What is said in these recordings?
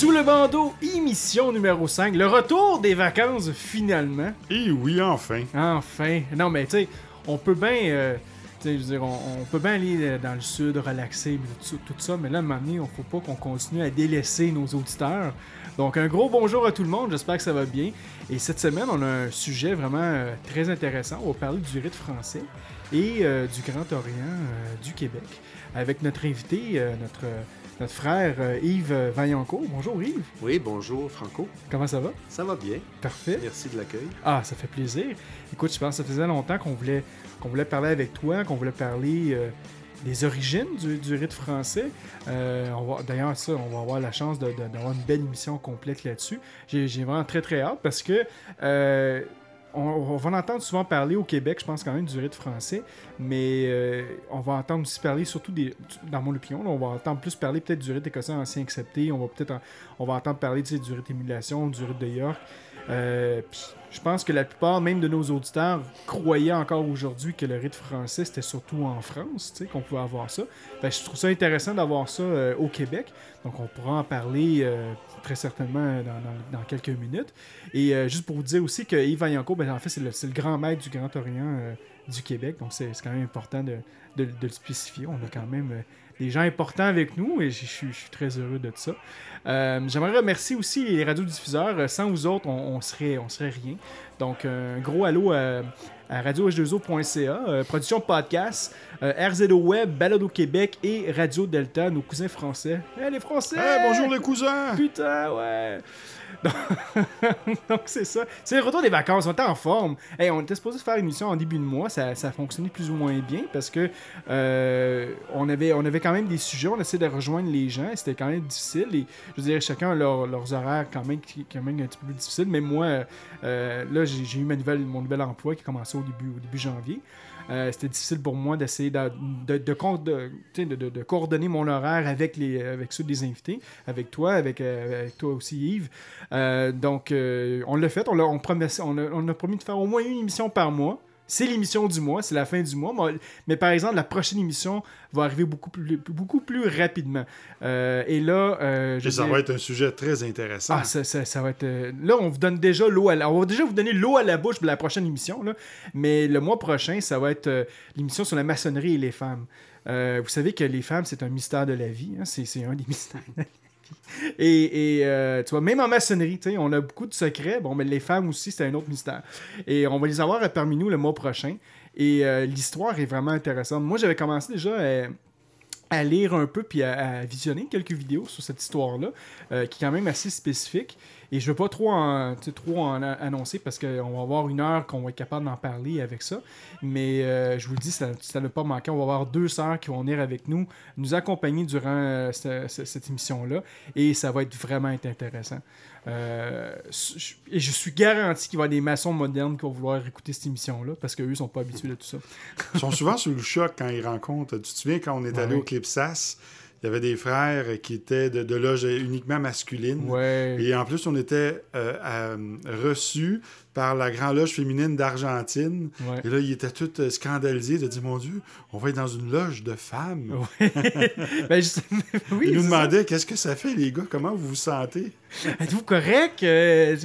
Sous le bandeau, émission numéro 5, le retour des vacances finalement. Eh oui, enfin. Enfin. Non, mais tu sais, on peut bien. euh, tu sais, je veux dire, on, on peut bien aller euh, dans le sud, relaxer, tout, ça- tout ça, mais là, à un moment donné, on faut pas qu'on continue à délaisser nos auditeurs. Donc, un gros bonjour à tout le monde, j'espère que ça va bien. Et cette semaine, on a un sujet vraiment euh, très intéressant. On va parler du rite français et euh, du Grand Orient du Québec avec notre invité, notre, notre frère euh, Yves Vaillancourt. Bonjour Yves, Oui, bonjour Franco. comment ça va? Ça va bien. Parfait. Merci de l'accueil. Ah, ça fait plaisir. Écoute, je pense que ça faisait longtemps qu'on voulait, qu'on voulait parler avec toi, qu'on voulait parler euh, des origines du, du rite français. Euh, on va- D'ailleurs, ça, on va avoir la chance d'avoir une belle émission complète là-dessus. J'ai vraiment très très hâte parce que euh, on, va en entendre souvent parler au Québec, je pense quand même, du rite français, mais euh, on va entendre aussi parler surtout des. Dans mon opinion, on va entendre plus parler peut-être du rite écossais ancien accepté, on va peut-être on va entendre parler du rite émulation, du rite de York. Euh, je pense que la plupart, même de nos auditeurs, croyaient encore aujourd'hui que le rite français, c'était surtout en France, tu sais, qu'on pouvait avoir ça. Je trouve ça intéressant d'avoir ça euh, au Québec. Donc, on pourra en parler euh, très certainement dans, dans- quelques minutes. Et euh, juste pour vous dire aussi que Yves Vaillancourt, ben, en fait, c'est le, grand maître du Grand Orient euh, du Québec. Donc, c'est quand même important de, de- le spécifier. On a quand même euh, des gens importants avec nous et je suis très heureux de ça. Euh, J'aimerais remercier aussi les radiodiffuseurs. Euh, Sans vous autres, on, on serait, on serait rien. Donc, un gros allô à, à radio-h2o.ca, euh, production podcast, euh, RZO Web, Balado Québec et Radio Delta, nos cousins français. Eh, les Français! Eh, bonjour les cousins! Putain, ouais! Donc, c'est ça. C'est le retour des vacances, on était en forme. Hey, on était supposé faire une émission en début de mois, ça, ça a fonctionné plus ou moins bien parce que euh, on, avait, on avait quand même des sujets, on essayait de rejoindre les gens, et c'était quand même difficile. Et, je veux dire, chacun a leur- leurs horaires quand même, quand même un petit peu plus difficiles. Mais moi, euh, là, j'ai eu ma nouvelle, mon nouvel emploi qui a commencé au début, au début janvier. Euh, c'était difficile pour moi d'essayer de, de, coordonner mon horaire avec, les, avec ceux des invités, avec toi, avec, euh, toi aussi Yves. Euh, donc, on l'a fait, on a promis de faire au moins une émission par mois. C'est l'émission du mois, c'est la fin du mois. Mais, mais par exemple, la prochaine émission va arriver beaucoup plus, beaucoup plus rapidement. Euh, et là, euh, je Et ça va être un sujet très intéressant. ah, ça, ça- ça va être. euh, Là, on vous donne déjà l'eau à la... On va déjà vous donner l'eau à la bouche pour la prochaine émission. Là. Mais le mois prochain, ça va être l'émission sur la maçonnerie et les femmes. Vous savez que les femmes, c'est un mystère de la vie. hein. C'est un des mystères de la vie. Et, euh, tu vois, même en maçonnerie, on a beaucoup de secrets. Bon, mais les femmes aussi, c'est un autre mystère. Et on va les avoir parmi nous le mois prochain. Et euh, l'histoire est vraiment intéressante. Moi, j'avais commencé déjà à, à lire un peu puis à, visionner quelques vidéos sur cette histoire-là, euh, qui est quand même assez spécifique. Et je ne veux pas trop en, trop en annoncer parce qu'on va avoir une heure qu'on va être capable d'en parler avec ça. Mais euh, je vous le dis, ça ça ne va pas manquer. On va avoir deux sœurs qui vont venir avec nous, nous accompagner durant euh, ce- ce- cette émission-là. Et ça va être vraiment être intéressant. Euh, je- et je suis garanti qu'il va y avoir des maçons modernes qui vont vouloir écouter cette émission-là parce qu'eux ne sont pas habitués de tout ça. Ils sont souvent sous le choc quand ils rencontrent. Tu te souviens quand on est allé Ouais. au Clipsas, il y avait des frères qui étaient de, de loge uniquement masculine. Ouais. Et en plus, on était euh, reçus par la Grande Loge féminine d'Argentine. Ouais. Et là, ils étaient tous euh, scandalisés de dire Mon Dieu, on va être dans une loge de femmes. Ben, je- oui, ils nous demandaient Qu'est-ce que ça fait, les gars? Comment vous vous sentez? Êtes-vous correct? Euh,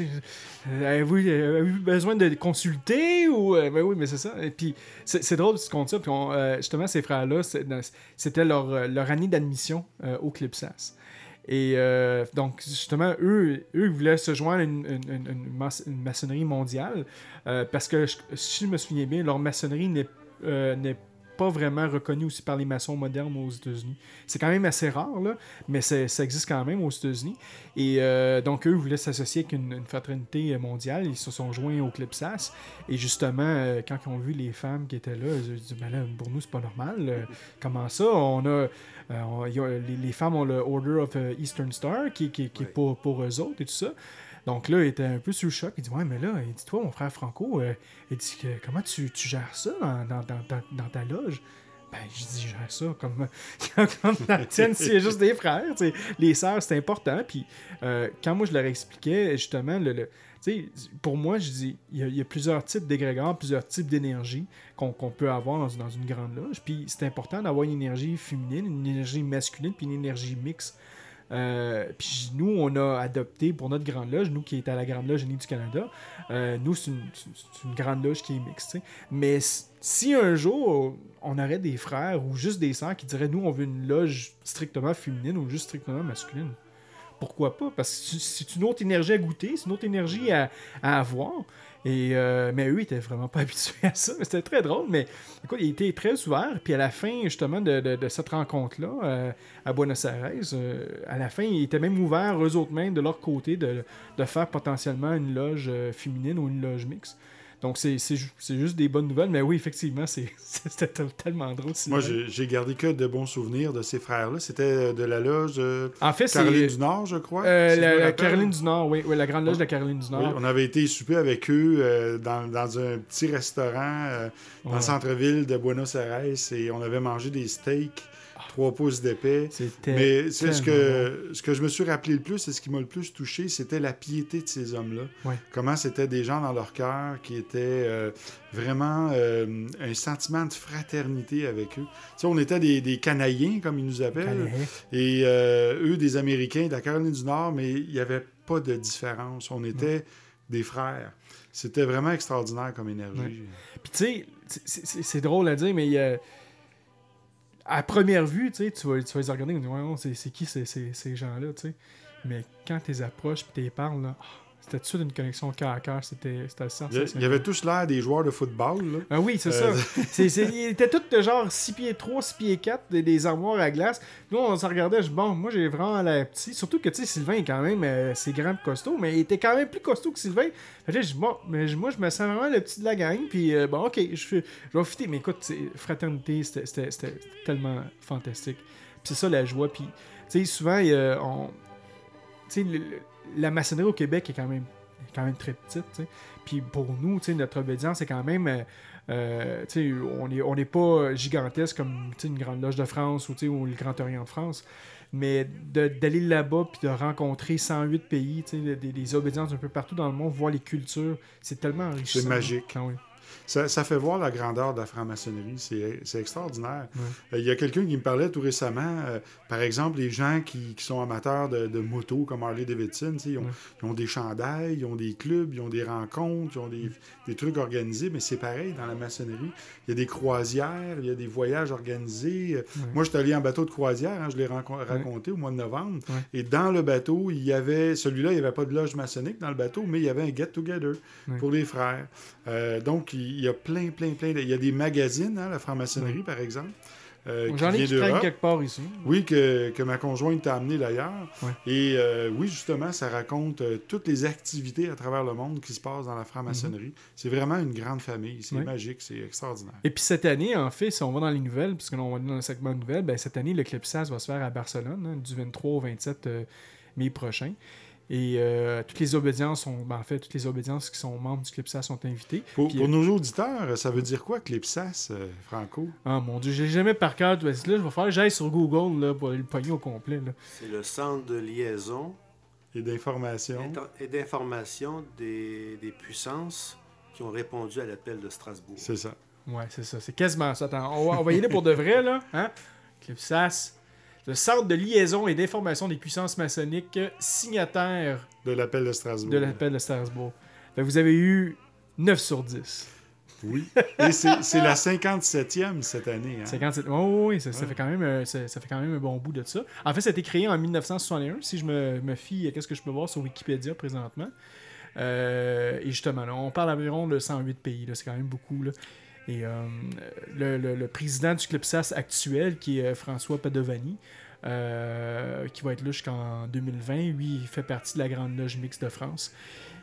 Avez-vous euh, avez-vous besoin de consulter? Ou, euh, ben oui, mais c'est ça. Et puis, c'est drôle tu comptes ça. Puis euh, justement, ces frères-là, c'est- dans- c'était leur, euh, leur année d'admission euh, au Clipsas. Et euh, donc, justement, eux, eux voulaient se joindre à une, une- une- une maçonnerie mondiale euh, parce que, si je me souviens bien, leur maçonnerie euh, n'est pas vraiment reconnu aussi par les maçons modernes aux États-Unis. C'est quand même assez rare, là, mais ça existe quand même aux États-Unis. Et euh, donc, eux voulaient s'associer avec une, une fraternité mondiale. Ils se sont joints au Clipsas. Et justement, euh, quand ils ont vu les femmes qui étaient là, ils ont dit Ben là, pour nous, c'est pas normal. Euh, comment ça? On a. on- les, les femmes ont le Order of Eastern Star qui, qui- qui est pour, pour eux autres et tout ça. Donc là, il était un peu sous le choc. Il dit Ouais, mais là, il dit Toi, mon frère Franco, euh, il dit Comment tu, gères ça dans, ta- loge? Ben, je dis, gère ça comme, comme la tienne, c'est juste des frères. tu sais. Les sœurs, c'est important. Puis euh, quand moi, je leur expliquais, justement, le, le- pour moi, je dis, il y, a- plusieurs types d'égrégores, plusieurs types d'énergie qu'on qu'on peut avoir dans, dans une grande loge. Puis c'est important d'avoir une énergie féminine, une énergie masculine, puis une énergie mixte. Euh, puis nous, on a adopté pour notre grande loge, nous qui est à la Grande Loge Unie du Canada, euh, nous, c'est une, une grande loge qui est mixte. Mais si un jour, on aurait des frères ou juste des sœurs qui diraient, nous, on veut une loge strictement féminine ou juste strictement masculine, pourquoi pas? Parce que c'est- une autre énergie à goûter, c'est une autre énergie à, avoir. Euh, mais eux, ils étaient vraiment pas habitués à ça. C'était très drôle. Mais écoute, ils étaient très ouverts. Puis à la fin, justement, de, cette rencontre-là, euh, à Buenos Aires, euh, à la fin, ils étaient même ouverts, eux autres mêmes, de leur côté, de, faire potentiellement une loge féminine ou une loge mixte. Donc, c'est c'est ju- c'est juste des bonnes nouvelles. Mais oui, effectivement, c'est- c'était tel- tellement drôle. Moi, j'ai gardé que de bons souvenirs de ces frères-là. C'était euh, de la loge euh, En fait, Caroline du Nord, je crois. euh, si je me la. Caroline du Nord, oui, oui, la grande loge de la Caroline du Oui, Nord. on avait été souper avec eux euh, dans, dans un petit restaurant dans Ouais. le centre-ville de Buenos Aires et on avait mangé des steaks, trois pouces d'épais. Mais c'est ce que, ce que je me suis rappelé le plus et ce qui m'a le plus touché, c'était la piété de ces hommes-là. Ouais. Comment c'était des gens dans leur cœur qui étaient euh, vraiment euh, un sentiment de fraternité avec eux. Tu sais, on était des, des Canadiens, comme ils nous appellent, et euh, eux des Américains de la Caroline du Nord, mais il n'y avait pas de différence. On était des frères. C'était vraiment extraordinaire comme énergie. Ouais. Puis tu sais, c'est drôle à dire, mais il y a- à première vue, tu sais, tu vas, tu vas les regarder et dire, Ouais, c'est qui ces gens-là, tu sais. Mais quand tu les approches et tu les parles, là, ah, c'était tout une connexion cœur à cœur, c'était assez Il y avait tous l'air des joueurs de football. Là. Ah oui, c'est Euh, ça. C'est- c'est- ils étaient tous de genre 6 pieds 3, 6 pieds 4, des, des armoires à glace. Nous, on se regardait, je dis, bon, moi j'ai vraiment l'air petit. Surtout que, tu sais, Sylvain est quand même, euh, c'est grand et costaud, mais il était quand même plus costaud que Sylvain. Fait je dis, bon, mais moi je me sens vraiment le petit de la gang, puis euh, bon, ok, je, vais fitter. Mais écoute, fraternité, c'était- tellement fantastique. Puis c'est ça la joie, puis, tu sais, souvent, on. Tu sais, la maçonnerie au Québec est quand même, est quand même très petite. Puis pour nous, notre obédience est quand même. euh, euh, on n'est on n'est pas gigantesque comme une grande loge de France ou, le Grand Orient de France. Mais d'aller là-bas puis de rencontrer 108 pays, des, des obédiences un peu partout dans le monde, voir les cultures, c'est tellement enrichissant. magique. Ah oui. Ça, ça fait voir la grandeur de la franc-maçonnerie. C'est extraordinaire. Euh, Il y a quelqu'un qui me parlait tout récemment, euh, par exemple, les gens qui, qui sont amateurs de, de motos comme Harley Davidson, ils ont, ils ont des chandails, ils ont des clubs, ils ont des rencontres, ils ont des, des trucs organisés, mais c'est pareil dans la maçonnerie. Il y a des croisières, il y a des voyages organisés. Euh, Moi, je suis allé en bateau de croisière, hein, je l'ai raconté au mois de novembre, et dans le bateau, il y avait, celui-là, il n'y avait pas de loge maçonnique dans le bateau, mais il y avait un get-together pour les frères. Euh, donc, il y a plein, plein, plein. de- Il y a des magazines, hein, la franc-maçonnerie, par exemple. euh, J'en ai qui quelque part ici. Oui, que, que ma conjointe t'a amené d'ailleurs. Ouais. Et euh, oui, justement, ça raconte euh, toutes les activités à travers le monde qui se passent dans la franc-maçonnerie. C'est vraiment une grande famille. C'est Ouais. magique, c'est extraordinaire. Et puis cette année, en fait, si on va dans les nouvelles, puisque là, on va dans le segment de nouvelles, ben, cette année, le Clipsas va se faire à Barcelone, hein, du 23 au 27 euh, mai prochain. Et euh, toutes les obédiences sont, ben, en fait, toutes les obédiences qui sont membres du Clipsas sont invitées. Pour, Puis, pour euh, nos auditeurs, ça veut dire quoi, Clipsas, euh, Franco? Ah mon dieu, j'ai jamais par cœur. Là, je vais faire, j'aille sur Google là, pour aller le pogner au complet. Là. C'est le centre de liaison Et d'informations. inter- et d'information des, des puissances qui ont répondu à l'appel de Strasbourg. C'est ça. Ouais, c'est ça. C'est quasiment ça. Attends, on va, on va y aller pour de vrai, là. Hein? Clipsas, le centre de liaison et d'information des puissances maçonniques, signataire De l'appel de Strasbourg. de l'appel de Strasbourg. Fait que vous avez eu 9 sur 10. Oui. Et c'est la 57e cette année. hein. 57. Oh, oui, ça, ça fait quand même, euh, ça, ça fait quand même un bon bout de ça. En fait, ça a été créé en 1961, si je me, me fie à ce que je peux voir sur Wikipédia présentement. Euh, et justement, là, on parle environ de 108 pays, c'est quand même beaucoup. Là. Et euh, le, le- le président du CLIPSAS actuel, qui est euh, François Padovani, euh, qui va être là jusqu'en 2020, lui, il fait partie de la Grande Loge Mixte de France.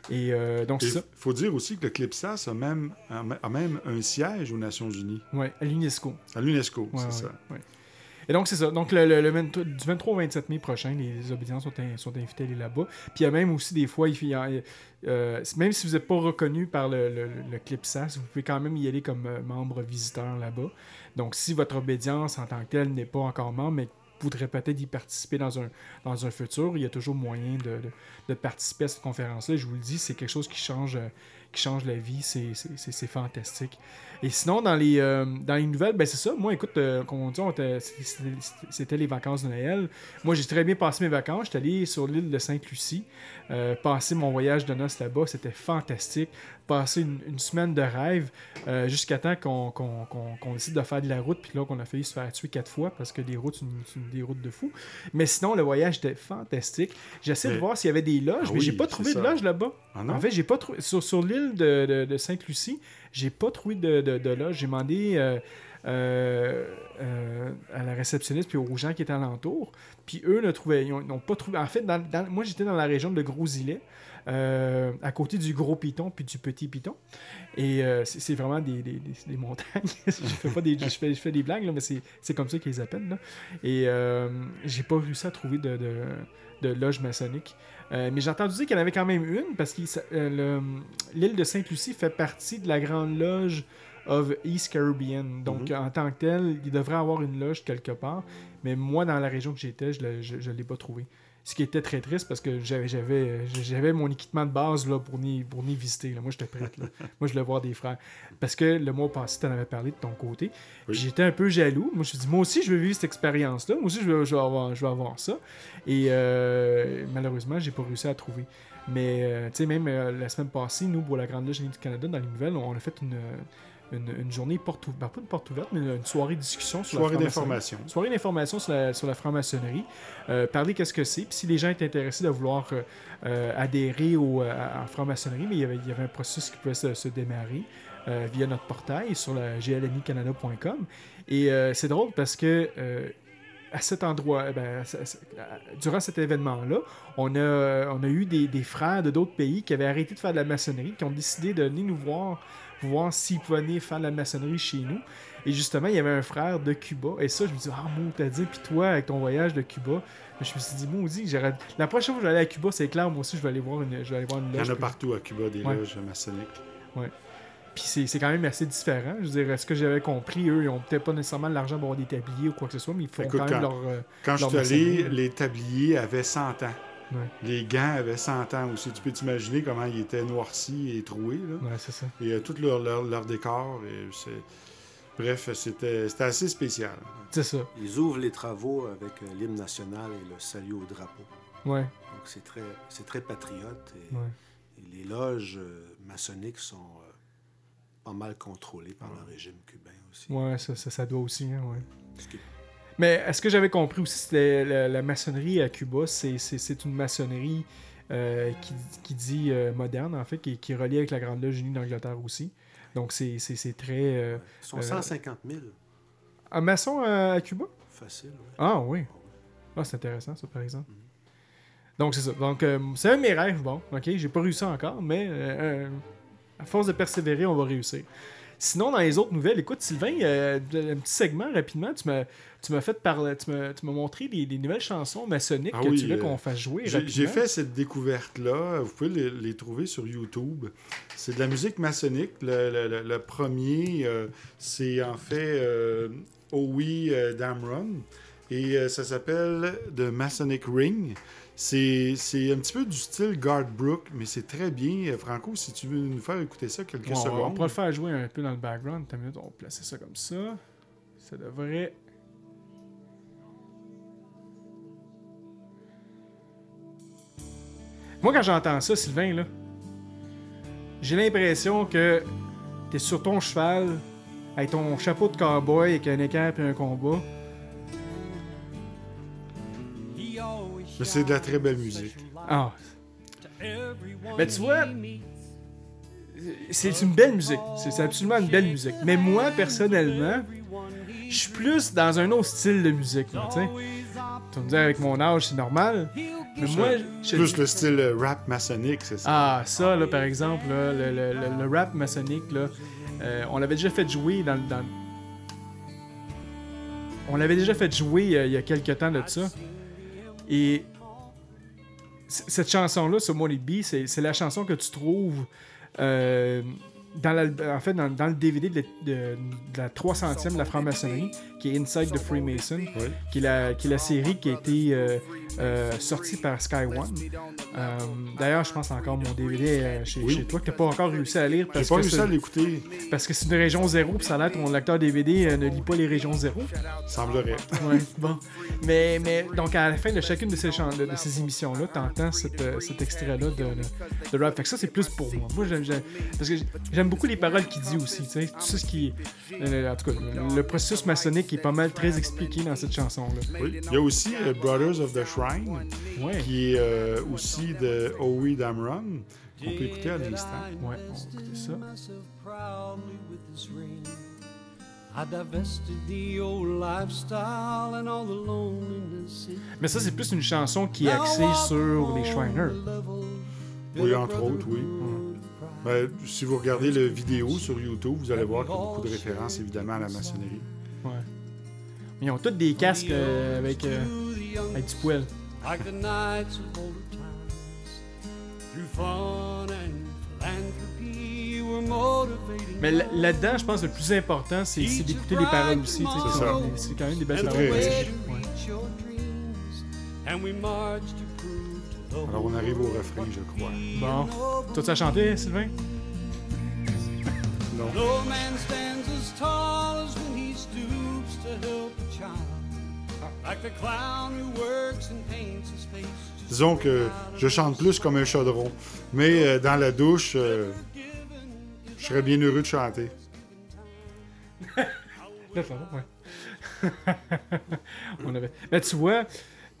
Et euh, donc, Il faut dire aussi que le CLIPSAS a même, a même un siège aux Nations Unies, Ouais, à l'UNESCO. à l'UNESCO, Ouais, c'est ouais, ça. ouais. Et donc, c'est ça. Donc, le, le- le 23 du 23 au 27 mai prochain, les obédiences sont, in- sont invités à aller là-bas. Puis, il y a même aussi des fois, a- euh, même si vous n'êtes pas reconnu par le, le, le CLIPSAS, vous pouvez quand même y aller comme euh, membre visiteur là-bas. Donc, si votre obédience en tant que telle n'est pas encore membre, mais voudrait peut-être y participer dans un, dans un futur, il y a toujours moyen de, de- participer à cette conférence-là. Je vous le dis, c'est quelque chose qui change, euh, qui change la vie. C'est- fantastique. Et sinon, dans les, euh, dans les nouvelles, ben c'est ça. Moi, écoute, euh, comme on dit, c'était les vacances de Noël. Moi, j'ai très bien passé mes vacances. J'étais allé sur l'île de Sainte-Lucie, euh, passer mon voyage de noces là-bas. C'était fantastique. Passer une, une semaine de rêve euh, jusqu'à temps qu'on décide de faire de la route. Puis là, qu'on a failli se faire tuer quatre fois parce que des routes, c'est des routes de fou. Mais sinon, le voyage était fantastique. J'essaie de voir s'il y avait des loges, Ah mais j'ai pas trouvé de loge là-bas. Ah? En fait, j'ai pas trouvé. Sur, sur l'île de, de- de Sainte-Lucie, j'ai pas trouvé de, de, loge. J'ai demandé euh, euh, euh, à la réceptionniste puis aux gens qui étaient alentour. Puis eux ne trouvaient. Ils ont- ils n'ont pas trouvé. En fait, dans- dans- moi j'étais dans la région de Gros-Îlet. Euh, à côté du gros piton puis du petit piton et euh, c'est vraiment des, des, des- des montagnes je fais pas des je fais, je fais des blagues là, mais c'est comme ça qu'ils les appellent là. et euh, j'ai pas réussi à trouver de, de, de loge maçonnique euh, mais j'ai entendu dire qu'il y en avait quand même une parce que l'île de Sainte-Lucie fait partie de la grande loge of East Caribbean. Donc, Mhm. en tant que tel, il devrait avoir une loge quelque part. Mais moi, dans la région que j'étais, je ne l'ai pas trouvé. Ce qui était très triste parce que j'avais j'avais j'avais mon équipement de base là, pour n'y pour n'y visiter. là. Moi, j'étais prête. là. moi, je voulais voir des frères. Parce que le mois passé, tu en avais parlé de ton côté. Oui. J'étais un peu jaloux. Moi, je me suis dit, moi aussi, je veux vivre cette expérience-là. Moi aussi, je veux, je veux avoir, je veux avoir ça. Et euh, malheureusement, j'ai pas réussi à trouver. Mais, euh, tu sais, même euh, la semaine passée, nous, pour la Grande Loge du Canada, dans les nouvelles, on a fait une, une, une journée porte ouverte. pas une porte ouverte, mais une soirée de discussion sur Soirée la franc-maçonnerie. d'information. Soirée d'information sur la, sur la franc-maçonnerie. Euh, parler qu'est-ce que c'est. Puis si les gens étaient intéressés de vouloir euh, euh, adhérer au, à, à la franc-maçonnerie, mais il y, avait, il y avait un processus qui pouvait se, se démarrer euh, via notre portail sur la glnicanada.com. Et euh, c'est drôle parce que euh, à cet endroit, ben, ce- à- durant cet événement-là, on a, on a eu des, des frères de d'autres pays qui avaient arrêté de faire de la maçonnerie, qui ont décidé de venir nous voir, pour voir s'ils pouvaient venir faire de la maçonnerie chez nous. Et justement, il y avait un frère de Cuba. Et ça, je me dis, ah, mon, t'as dit, puis toi, avec ton voyage de Cuba, je me suis dit, maudit, j'aurais- la prochaine fois que je vais aller à Cuba, c'est clair, moi aussi, je vais aller voir une, je vais aller voir une Il y loge. en a partout à Cuba, des Ouais. loges maçonniques. Puis c'est c'est quand même assez différent. Je veux dire, ce que j'avais compris, eux, ils ont peut-être pas nécessairement l'argent pour avoir des tabliers ou quoi que ce soit, mais ils font Écoute, quand même quand- leur. euh, Quand je Leur suis allé, les tabliers avaient 100 ans. Ouais. Les gants avaient 100 ans aussi. Tu peux t'imaginer comment ils étaient noircis et troués. Là. Ouais, c'est ça. Et euh, tout leur, leur, leur décor. Et c'est... Bref, c'était, c'était assez spécial. C'est ça. Ils ouvrent les travaux avec euh, l'hymne national et le salut au drapeau. Ouais. Donc c'est très, c'est très patriote. Et, Ouais. et les loges euh, maçonniques sont euh, pas mal contrôlées par le régime cubain aussi. Ouais, ça, ça, ça doit aussi, hein, ouais. Mais est-ce que j'avais compris aussi c'était la, la maçonnerie à Cuba, c'est, une maçonnerie euh, qui, qui dit euh, moderne, en fait, qui, qui est reliée avec la Grande Loge Unie d'Angleterre aussi. Donc c'est, très. euh, Ils sont Euh, 150 000, Un maçon euh, à Cuba? Facile. ouais. Ah oui. Ah, c'est intéressant, ça, par exemple. Donc, c'est ça. Donc, euh, c'est un de mes rêves, bon. OK, j'ai pas réussi encore, mais euh, euh, à force de persévérer, on va réussir. Sinon, dans les autres nouvelles, écoute, Sylvain, euh, un petit segment rapidement. Tu m'as, tu m'as fait parler, tu m'as, montré des, des nouvelles chansons maçonniques Ah que oui, tu veux euh, qu'on fasse jouer. J'ai, fait cette découverte-là. Vous pouvez les, les trouver sur YouTube. C'est de la musique maçonnique. Le, le- le- le premier, euh, c'est en fait euh, Oh Oui euh, Damn Run. Et ça s'appelle The Masonic Ring. C'est, un petit peu du style Guard Brook, mais c'est très bien. Franco, si tu veux nous faire écouter ça quelques Bon, on, secondes. pourra le faire jouer un peu dans le background. Minute, on va placer ça comme ça. Ça devrait. Moi, quand j'entends ça, Sylvain, là, j'ai l'impression que t'es sur ton cheval, avec ton chapeau de cowboy, avec un équerre et un combat. Mais c'est de la très belle musique. Ah. Mais tu vois, c'est une belle musique. C'est absolument une belle musique. Mais moi, personnellement, je suis plus dans un autre style de musique. tu sais. Tu vas me dire, avec mon âge, c'est normal. Mais moi, je- Plus le style euh, rap maçonnique, c'est ça. Ah, ça, là, par exemple, là, le, le- le- le rap maçonnique, là, euh, on l'avait déjà fait jouer dans, dans- On l'avait déjà fait jouer euh, il y a quelques temps de ça. Et cette chanson-là, ce Money Bee, c'est c'est la chanson que tu trouves euh, dans, la- en fait, dans, dans le DVD de, la- de- de la 300e de la franc-maçonnerie, qui est Inside the Freemason, Oui. qui, est la, qui est la série qui a été euh, euh, sortie par Sky One. Euh, D'ailleurs, je pense encore mon DVD chez, Oui. chez toi que tu n'as pas encore réussi à lire parce pas que réussi à l'écouter, parce que c'est une région zéro, puis ça a l'air ton lecteur DVD ne lit pas les régions zéro. semblerait. Ouais, bon. Mais, mais donc, à la fin de chacune de ces, de, de ces émissions-là, t'entends cet, euh, cet extrait-là de, de, rap. Fait que ça, c'est plus pour moi. Moi, j'aime, parce que j'aime beaucoup les paroles qu'il dit aussi. Tu sais, tout ça, ce qui. en tout cas, le processus maçonnique est pas mal très expliqué dans cette chanson-là. Oui. Il y a aussi euh, Brothers of the Shrine, Ouais. qui est euh, aussi de Owe Damron, qu'on peut écouter à l'instant. Ouais, on va écouter ça. Mais ça, c'est plus une chanson qui est axée sur les Shriners. Oui, entre autres, oui. Ben, si vous regardez la vidéo sur YouTube, vous allez voir qu'il y a beaucoup de références, évidemment, à la maçonnerie. Ils ont tous des casques euh, avec, euh, avec du poil. Like the nights of older times. Through fun and philanthropy, you were motivating. Mais là- là-dedans, je pense que le plus important, c'est c'est d'écouter les paroles aussi. C'est quand même des belles paroles. Ouais. Alors, on arrive au refrain, je crois. Bon. Toi, tu as chanté, Sylvain? Non. Disons que je chante plus comme un chaudron. Mais euh, dans la douche, euh, je serais bien heureux de chanter. Là, pardon, ouais. On avait... Mais tu vois,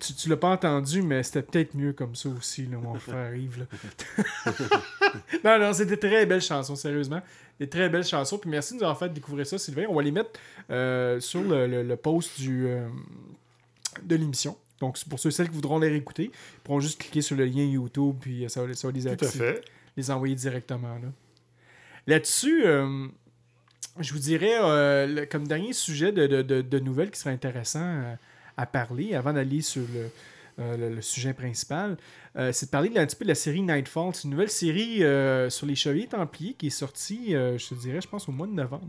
tu, tu l'as pas entendu, mais c'était peut-être mieux comme ça aussi, là, mon frère Yves. là. non, non, c'était des très belles chansons, sérieusement. Des très belles chansons. Puis merci de nous avoir fait découvrir ça, Sylvain. On va les mettre euh, sur le, le- le post du, euh, de l'émission. Donc, c'est pour ceux et celles qui voudront les réécouter, ils pourront juste cliquer sur le lien YouTube, puis euh, ça va, ça va les activer les envoyer directement. Là. Là-dessus, euh, je vous dirais, le- comme dernier sujet de, de- de- de nouvelles qui serait intéressant à parler avant d'aller sur le, euh, le- le sujet principal, euh, c'est de parler de, un petit peu de la série Nightfall. C'est une nouvelle série euh, sur les Chevaliers Templiers qui est sortie, je te dirais, je pense au mois de novembre.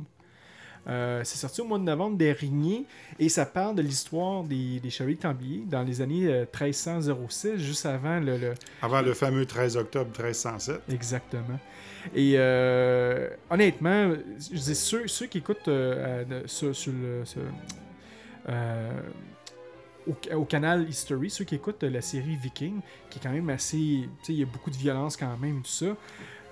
C'est sorti au mois de novembre dernier et ça parle de l'histoire des, des Chevaliers Templiers dans les années euh, 1306, juste avant le- le, Avant le fameux 13 octobre 1307. Exactement. Et honnêtement, je dis ceux, ceux qui écoutent sur, sur le, sur, au, canal History, ceux qui écoutent la série Viking, qui est quand même assez. Tu sais, il y a beaucoup de violence quand même, tout ça.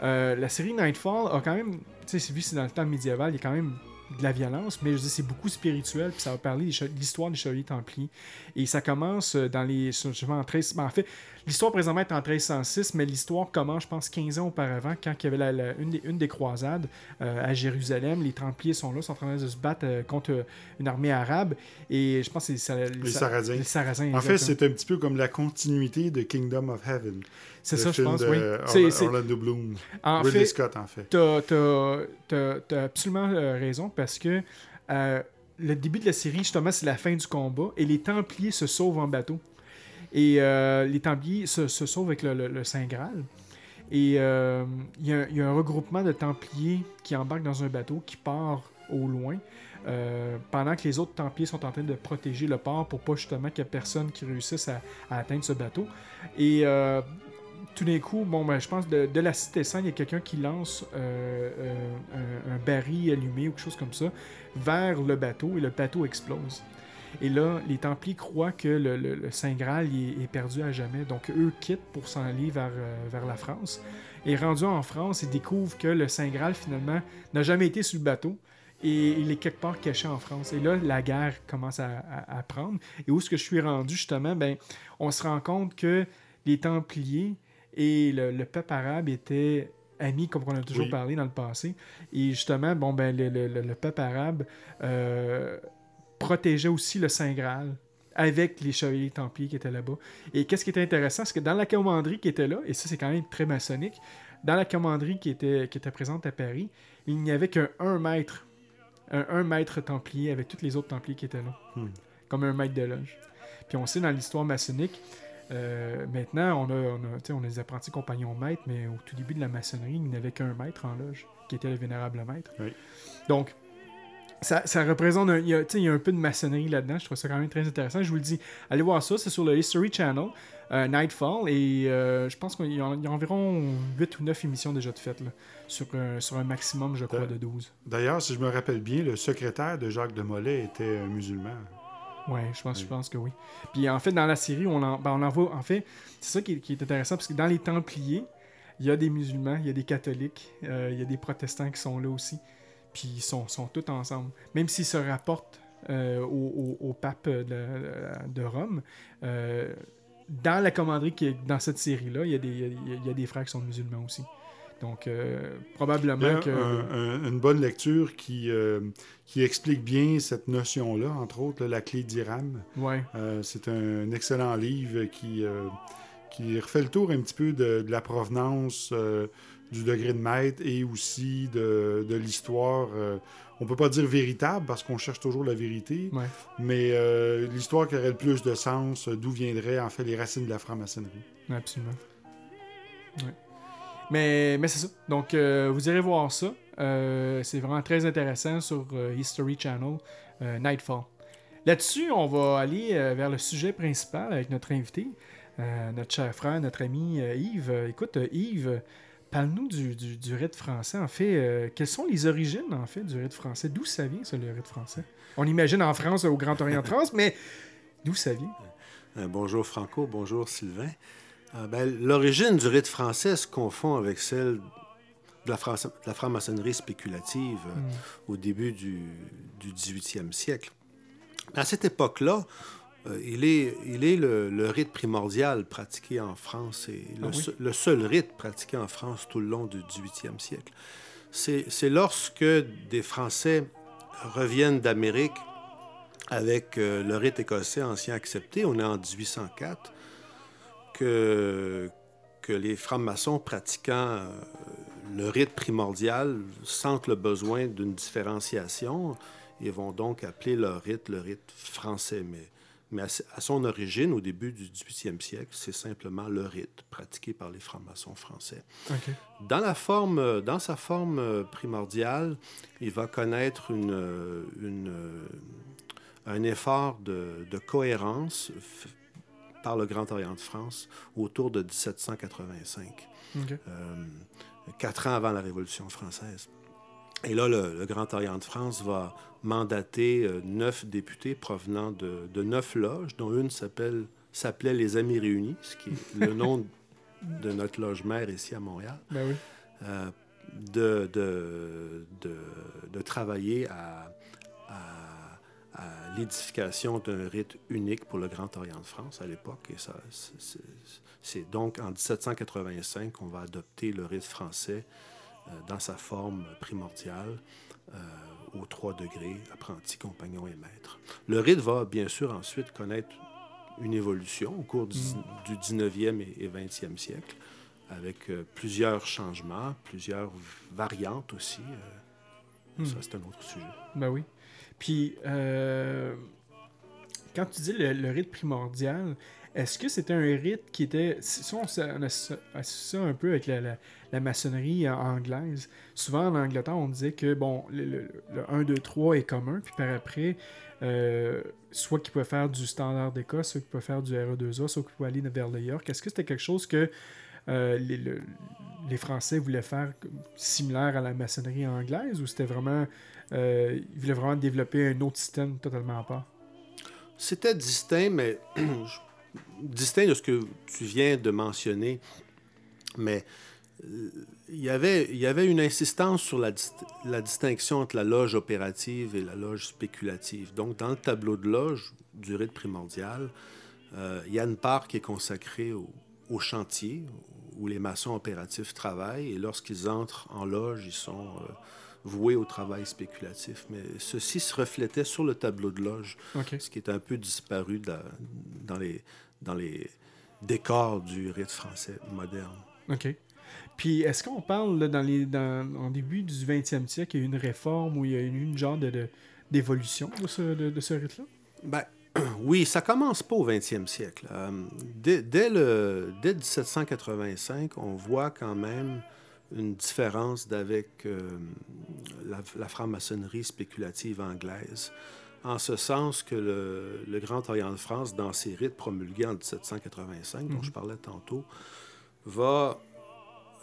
Euh, la série Nightfall a quand même. Tu sais, c'est vu que c'est dans le temps médiéval, il y a quand même de la violence, mais je dis c'est beaucoup spirituel, puis ça va parler de l'histoire des chevaliers templiers. Et ça commence euh, dans les. je en 13. ben, en fait, l'histoire présentement est en 1306, mais l'histoire commence, je pense, 15 ans auparavant, quand il y avait la- la- une, des, une des croisades euh, à Jérusalem. Les Templiers sont là, sont en train de se battre euh, contre une armée arabe. Et je pense que c'est Les Sa- Sarrasins. Les Sarrasins. En fait, c'est un petit peu comme la continuité de Kingdom of Heaven. c'est ça, je pense, de oui. C'est- Orlando Bloom. en Ridley fait, Scott, en fait. T'as, t'as absolument euh, raison parce que euh, le début de la série, justement, c'est la fin du combat et les Templiers se sauvent en bateau. Et euh, les Templiers se, sauvent avec le, Saint Graal. Et euh, il y, a- un regroupement de Templiers qui embarquent dans un bateau qui part au loin. euh, pendant que les autres Templiers sont en train de protéger le port pour pas justement qu'il y ait personne qui réussisse à, atteindre ce bateau. Et tout d'un coup, bon, ben, je pense de, de la cité sainte, il y a quelqu'un qui lance un baril allumé ou quelque chose comme ça vers le bateau et le bateau explose. Et là, les Templiers croient que le, le- le Saint Graal est, est perdu à jamais. Donc, eux quittent pour s'en aller vers, euh, vers la France. Et rendus en France, ils découvrent que le Saint Graal, finalement, n'a jamais été sur le bateau. Et il est quelque part caché en France. Et là, la guerre commence à, à- à prendre. Et où est-ce que je suis rendu, justement? Ben, on se rend compte que les Templiers et le, le peuple arabe étaient amis, comme on a toujours Oui. parlé dans le passé. Et justement, bon, ben, le- le peuple arabe euh, protégeait aussi le Saint Graal avec les chevaliers templiers qui étaient là-bas. Et qu'est-ce qui était intéressant, c'est que dans la commanderie qui était là, et ça c'est quand même très maçonnique, dans la commanderie qui était, qui était présente à Paris, il n'y avait qu'un un maître, un, un maître templier avec tous les autres templiers qui étaient là, Hmm. comme un maître de loge. Puis on sait dans l'histoire maçonnique, euh, maintenant on a, on, a, on a des apprentis compagnons maîtres, mais au tout début de la maçonnerie, il n'y avait qu'un maître en loge, qui était le vénérable maître. Oui. Donc, ça, ça représente un, il y a, il y a un peu de maçonnerie là-dedans. Je trouve ça quand même très intéressant. Je vous le dis, allez voir ça. C'est sur le History Channel, euh, Nightfall. Et euh, je pense qu'il y, a il y a environ 8 ou 9 émissions déjà de faites là, sur, un- sur un maximum, je crois, Euh, de 12. D'ailleurs, si je me rappelle bien, le secrétaire de Jacques de Molay était un musulman. Ouais, je pense, Oui. je pense que oui. Puis en fait, dans la série, on en, ben, on en voit. En fait, c'est ça qui, est- qui est intéressant parce que dans les Templiers, il y a des musulmans, il y a des catholiques, euh, il y a des protestants qui sont là aussi. Puis ils sont, sont tous ensemble. Même s'ils se rapportent euh, au, au- au pape de, de Rome, euh, dans la commanderie qui est dans cette série-là, il y, a des- il y a- il y a des frères qui sont musulmans aussi. Donc, euh, Il y probablement a que. un- un- une bonne lecture qui, euh, qui explique bien cette notion-là, entre autres, là, la clé d'Iram. Ouais. Euh, c'est un excellent livre qui, qui refait le tour un petit peu de, de la provenance du degré de maître et aussi de, de l'histoire. euh, on peut pas dire véritable parce qu'on cherche toujours la vérité, Ouais. mais euh, l'histoire qui aurait le plus de sens, euh, d'où viendraient en fait les racines de la franc-maçonnerie. Absolument. Ouais. Mais, mais c'est ça. Donc, euh, vous irez voir ça. C'est vraiment très intéressant sur History Channel, Nightfall. Là-dessus, on va aller vers le sujet principal avec notre invité, notre cher frère, notre ami Yves. Écoute, Yves, parle-nous du, du, du rite français. En fait, euh, quelles sont les origines, en fait, du rite français? D'où ça vient, ça, le rite français? On imagine en France, au Grand Orient de France, mais d'où ça vient? Euh, bonjour Franco, bonjour Sylvain. Euh, ben, L'origine du rite français se confond avec celle de la, franc- de la franc-maçonnerie spéculative euh, Mm. au début du, du 18e siècle. À cette époque-là, euh, il est, il est le, le rite primordial pratiqué en France et le, Ah oui? se- le seul rite pratiqué en France tout le long du 18e siècle. C'est lorsque des Français reviennent d'Amérique avec euh, le rite écossais ancien accepté, on est en 1804, que, que les francs-maçons pratiquant euh, le rite primordial sentent le besoin d'une différenciation et vont donc appeler leur rite le rite français. Mais, mais à, son origine, au début du 18e siècle, c'est simplement le rite pratiqué par les francs-maçons français. Dans, la forme, euh, dans sa forme euh, primordiale, il va connaître une, euh, une, un effort de, de cohérence par le Grand Orient de France autour de 1785, OK. euh, quatre ans avant la Révolution française. Et là, le, le Grand Orient de France va mandater euh, neuf députés provenant de, de neuf loges, dont une s'appelle s'appelait les Amis Réunis, ce qui est le nom de notre loge mère ici à Montréal Ben oui. euh, de, de, de, de travailler à, à, à l'édification d'un rite unique pour le Grand Orient de France à l'époque. Et ça, c'est- donc en 1785 qu'on va adopter le rite français dans sa forme primordiale euh, aux trois degrés, apprenti, compagnon et maître. Le rite va bien sûr ensuite connaître une évolution au cours du, du 19e et, et 20e siècle avec euh, plusieurs changements, plusieurs variantes aussi. euh, Hmm. Ça, c'est un autre sujet. Ben oui. Puis, euh, quand tu dis le, le rite primordial, est-ce que c'était un rite qui était. Si on, associe ça un peu avec la, maçonnerie euh, anglaise, souvent en Angleterre, on disait que, bon, le, le- le 1, 2, 3 est commun, puis par après, euh, soit qu'il pouvait faire du standard d'Écosse, soit qu'il pouvait faire du RE2A, soit qu'il pouvait aller vers le York. Est-ce que c'était quelque chose que euh, les, le- les Français voulaient faire similaire à la maçonnerie anglaise ou c'était vraiment. euh, ils voulaient vraiment développer un autre système totalement à part? C'était distinct, mais distinct de ce que tu viens de mentionner. Mais euh, il y avait, y avait une insistance sur la, la distinction entre la loge opérative et la loge spéculative. Donc, dans le tableau de loge du rite primordial, euh, il y a une part qui est consacrée au, au chantier, où les maçons opératifs travaillent et lorsqu'ils entrent en loge, ils sont euh, voués au travail spéculatif. Mais ceci se reflétait sur le tableau de loge, ce qui est un peu disparu dans, les, dans les décors du rite français moderne. OK. Puis, est-ce qu'on parle, là, dans les, dans, en début du 20e siècle, il y a eu une réforme où il y a eu une genre de, de- d'évolution de ce, de, de ce rite-là? Ben, oui, ça commence pas au 20e siècle. Euh, dès, dès le, dès 1785, on voit quand même une différence d'avec euh, la, la franc-maçonnerie spéculative anglaise, en ce sens que le, le Grand Orient de France, dans ses rites promulgués en 1785, dont je parlais tantôt, va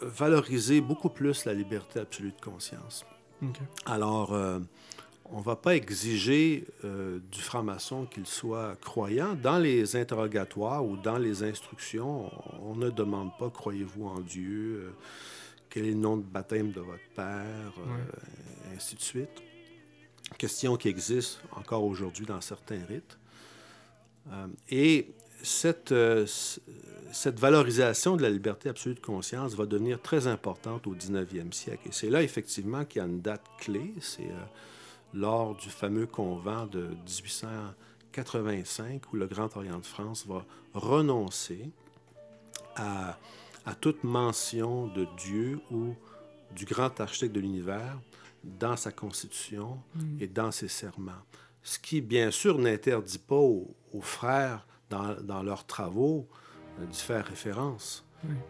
valoriser beaucoup plus la liberté absolue de conscience. Alors, euh, on ne va pas exiger euh, du franc-maçon qu'il soit croyant. Dans les interrogatoires ou dans les instructions, on, on ne demande pas croyez-vous en Dieu, euh, quel est le nom de baptême de votre père, euh, ainsi de suite. Question qui existe encore aujourd'hui dans certains rites. Euh, et cette, euh, cette valorisation de la liberté absolue de conscience va devenir très importante au 19e siècle. Et c'est là, effectivement, qu'il y a une date clé. C'est lors du fameux convent de 1885 où le Grand Orient de France va renoncer à, à toute mention de Dieu ou du grand architecte de l'univers dans sa constitution et dans ses serments. Ce qui, bien sûr, n'interdit pas aux, aux frères, dans, dans leurs travaux, euh, d'y faire référence.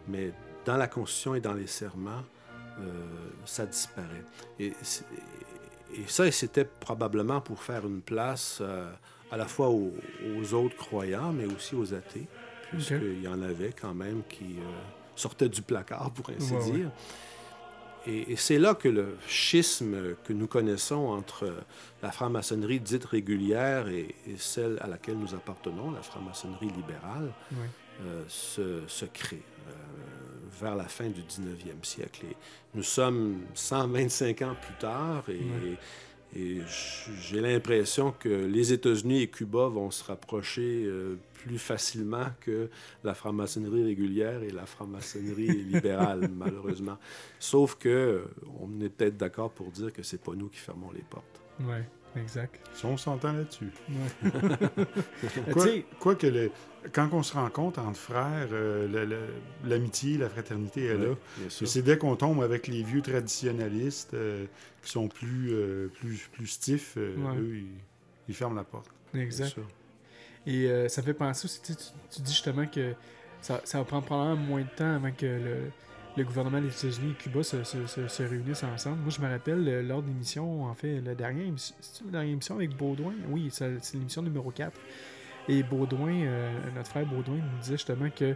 Mais dans la constitution et dans les serments, euh, ça disparaît. Et, ça, c'était probablement pour faire une place euh, à la fois aux, aux autres croyants, mais aussi aux athées, puisqu'il y en avait quand même qui euh, sortaient du placard, pour ainsi Ouais, ouais. dire. Et, et c'est là que le schisme que nous connaissons entre la franc-maçonnerie dite régulière et, et celle à laquelle nous appartenons, la franc-maçonnerie libérale, Ouais. euh, se, se crée euh, vers la fin du 19e siècle. Et nous sommes 125 ans plus tard et, et j'ai l'impression que les États-Unis et Cuba vont se rapprocher euh, plus facilement que la franc-maçonnerie régulière et la franc-maçonnerie libérale, malheureusement. Sauf que euh, on est peut-être d'accord pour dire que c'est pas nous qui fermons les portes. Ouais, exact. Si on s'entend là-dessus. Ouais. Euh, Quoi, que le- quand on se rencontre entre frères, euh, l'amitié, la fraternité est là. Ouais. Et c'est dès qu'on tombe avec les vieux traditionnalistes euh, qui sont plus, euh, plus, plus stiffs, euh, Ouais. eux, ils, ils ferment la porte. Exact. Et euh, ça fait penser aussi, tu, dis justement que ça, ça va prendre probablement moins de temps avant que le, le gouvernement des États-Unis et Cuba se, se- se- se réunissent ensemble. Moi, je me rappelle euh, lors de l'émission, en fait, la dernière émission, la dernière émission avec Baudouin? Oui, c'est c'est l'émission numéro 4. Et Baudouin, euh, notre frère Baudouin, nous disait justement que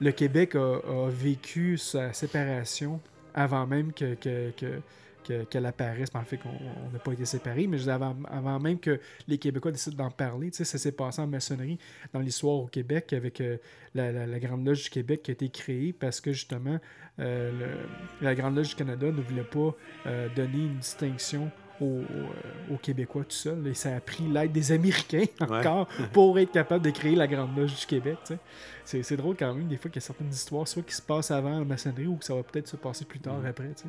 le Québec a, a vécu sa séparation avant même que, que- que- que- qu'elle apparaisse, par le fait qu'on on n'a pas été séparés, mais avant, avant même que les Québécois décident d'en parler. Ça s'est passé en maçonnerie dans l'histoire au Québec avec euh, la, Grande Loge du Québec qui a été créée parce que justement, euh, la Grande Loge du Canada ne voulait pas euh, donner une distinction aux, aux, euh, Québécois tout seul. Et ça a pris l'aide des Américains encore pour être capable de créer la Grande Loge du Québec. C'est, drôle quand même, des fois qu'il y a certaines histoires, soit qui se passent avant la maçonnerie ou que ça va peut-être se passer plus tard après. tu sais.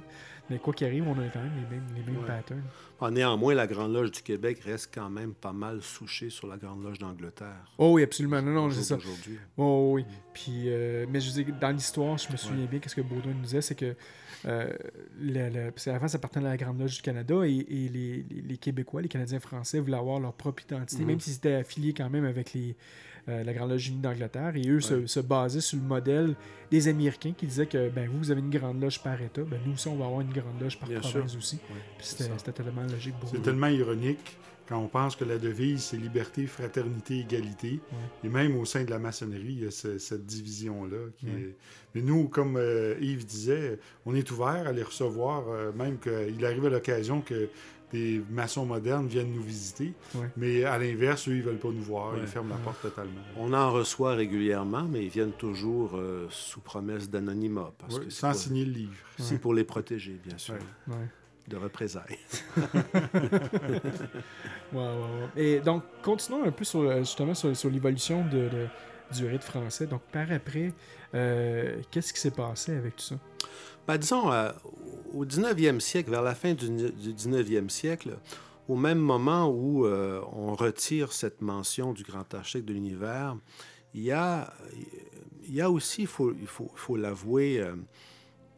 Mais quoi qu'il arrive, on a quand même les mêmes, les mêmes Ouais. patterns. Ah, néanmoins, la Grande Loge du Québec reste quand même pas mal souchée sur la Grande Loge d'Angleterre. Oh oui, absolument. Non, non, c'est ça. d'aujourd'hui. Oh oui. Puis, euh, mais je dire, dans l'histoire, je me souviens bien qu'est-ce que Baudouin nous disait, c'est que euh, le- le- parce qu'avant, ça appartenait à la Grande Loge du Canada et, et les, les- les Québécois, les Canadiens français voulaient avoir leur propre identité, Mhm. même s'ils étaient affiliés quand même avec les, euh, la Grande Loge unie d'Angleterre. Et eux se, se basaient sur le modèle des Américains qui disaient que ben, vous, vous avez une Grande Loge par État, ben, nous aussi, on va avoir une Grande Loge par Bien province sûr. aussi. Ouais, c'était totalement logique pour C'est tellement ironique quand on pense que la devise, c'est liberté, fraternité, égalité. Et même au sein de la maçonnerie, il y a ce- cette division-là. qui Ouais. est- Mais nous, comme euh, Yves disait, on est ouvert à les recevoir, euh, même qu'il arrive à l'occasion que des maçons modernes viennent nous visiter. Ouais. Mais à l'inverse, eux, ils veulent pas nous voir. Ouais. Ils ferment la porte totalement. On en reçoit régulièrement, mais ils viennent toujours euh, sous promesse d'anonymat. Parce Ouais, que c'est sans pour, signer le livre. c'est pour les protéger, bien sûr, Ouais. Ouais. De représailles. Et donc, continuons un peu sur, le- justement sur, sur l'évolution de, de, du rite français. Donc, par après, euh, qu'est-ce qui s'est passé avec tout ça? Ben, disons, euh, au 19e siècle, vers la fin du, du 19e siècle, au même moment où euh, on retire cette mention du grand architecte de l'univers, il y a, il y a aussi, il faut, il faut, faut l'avouer, euh,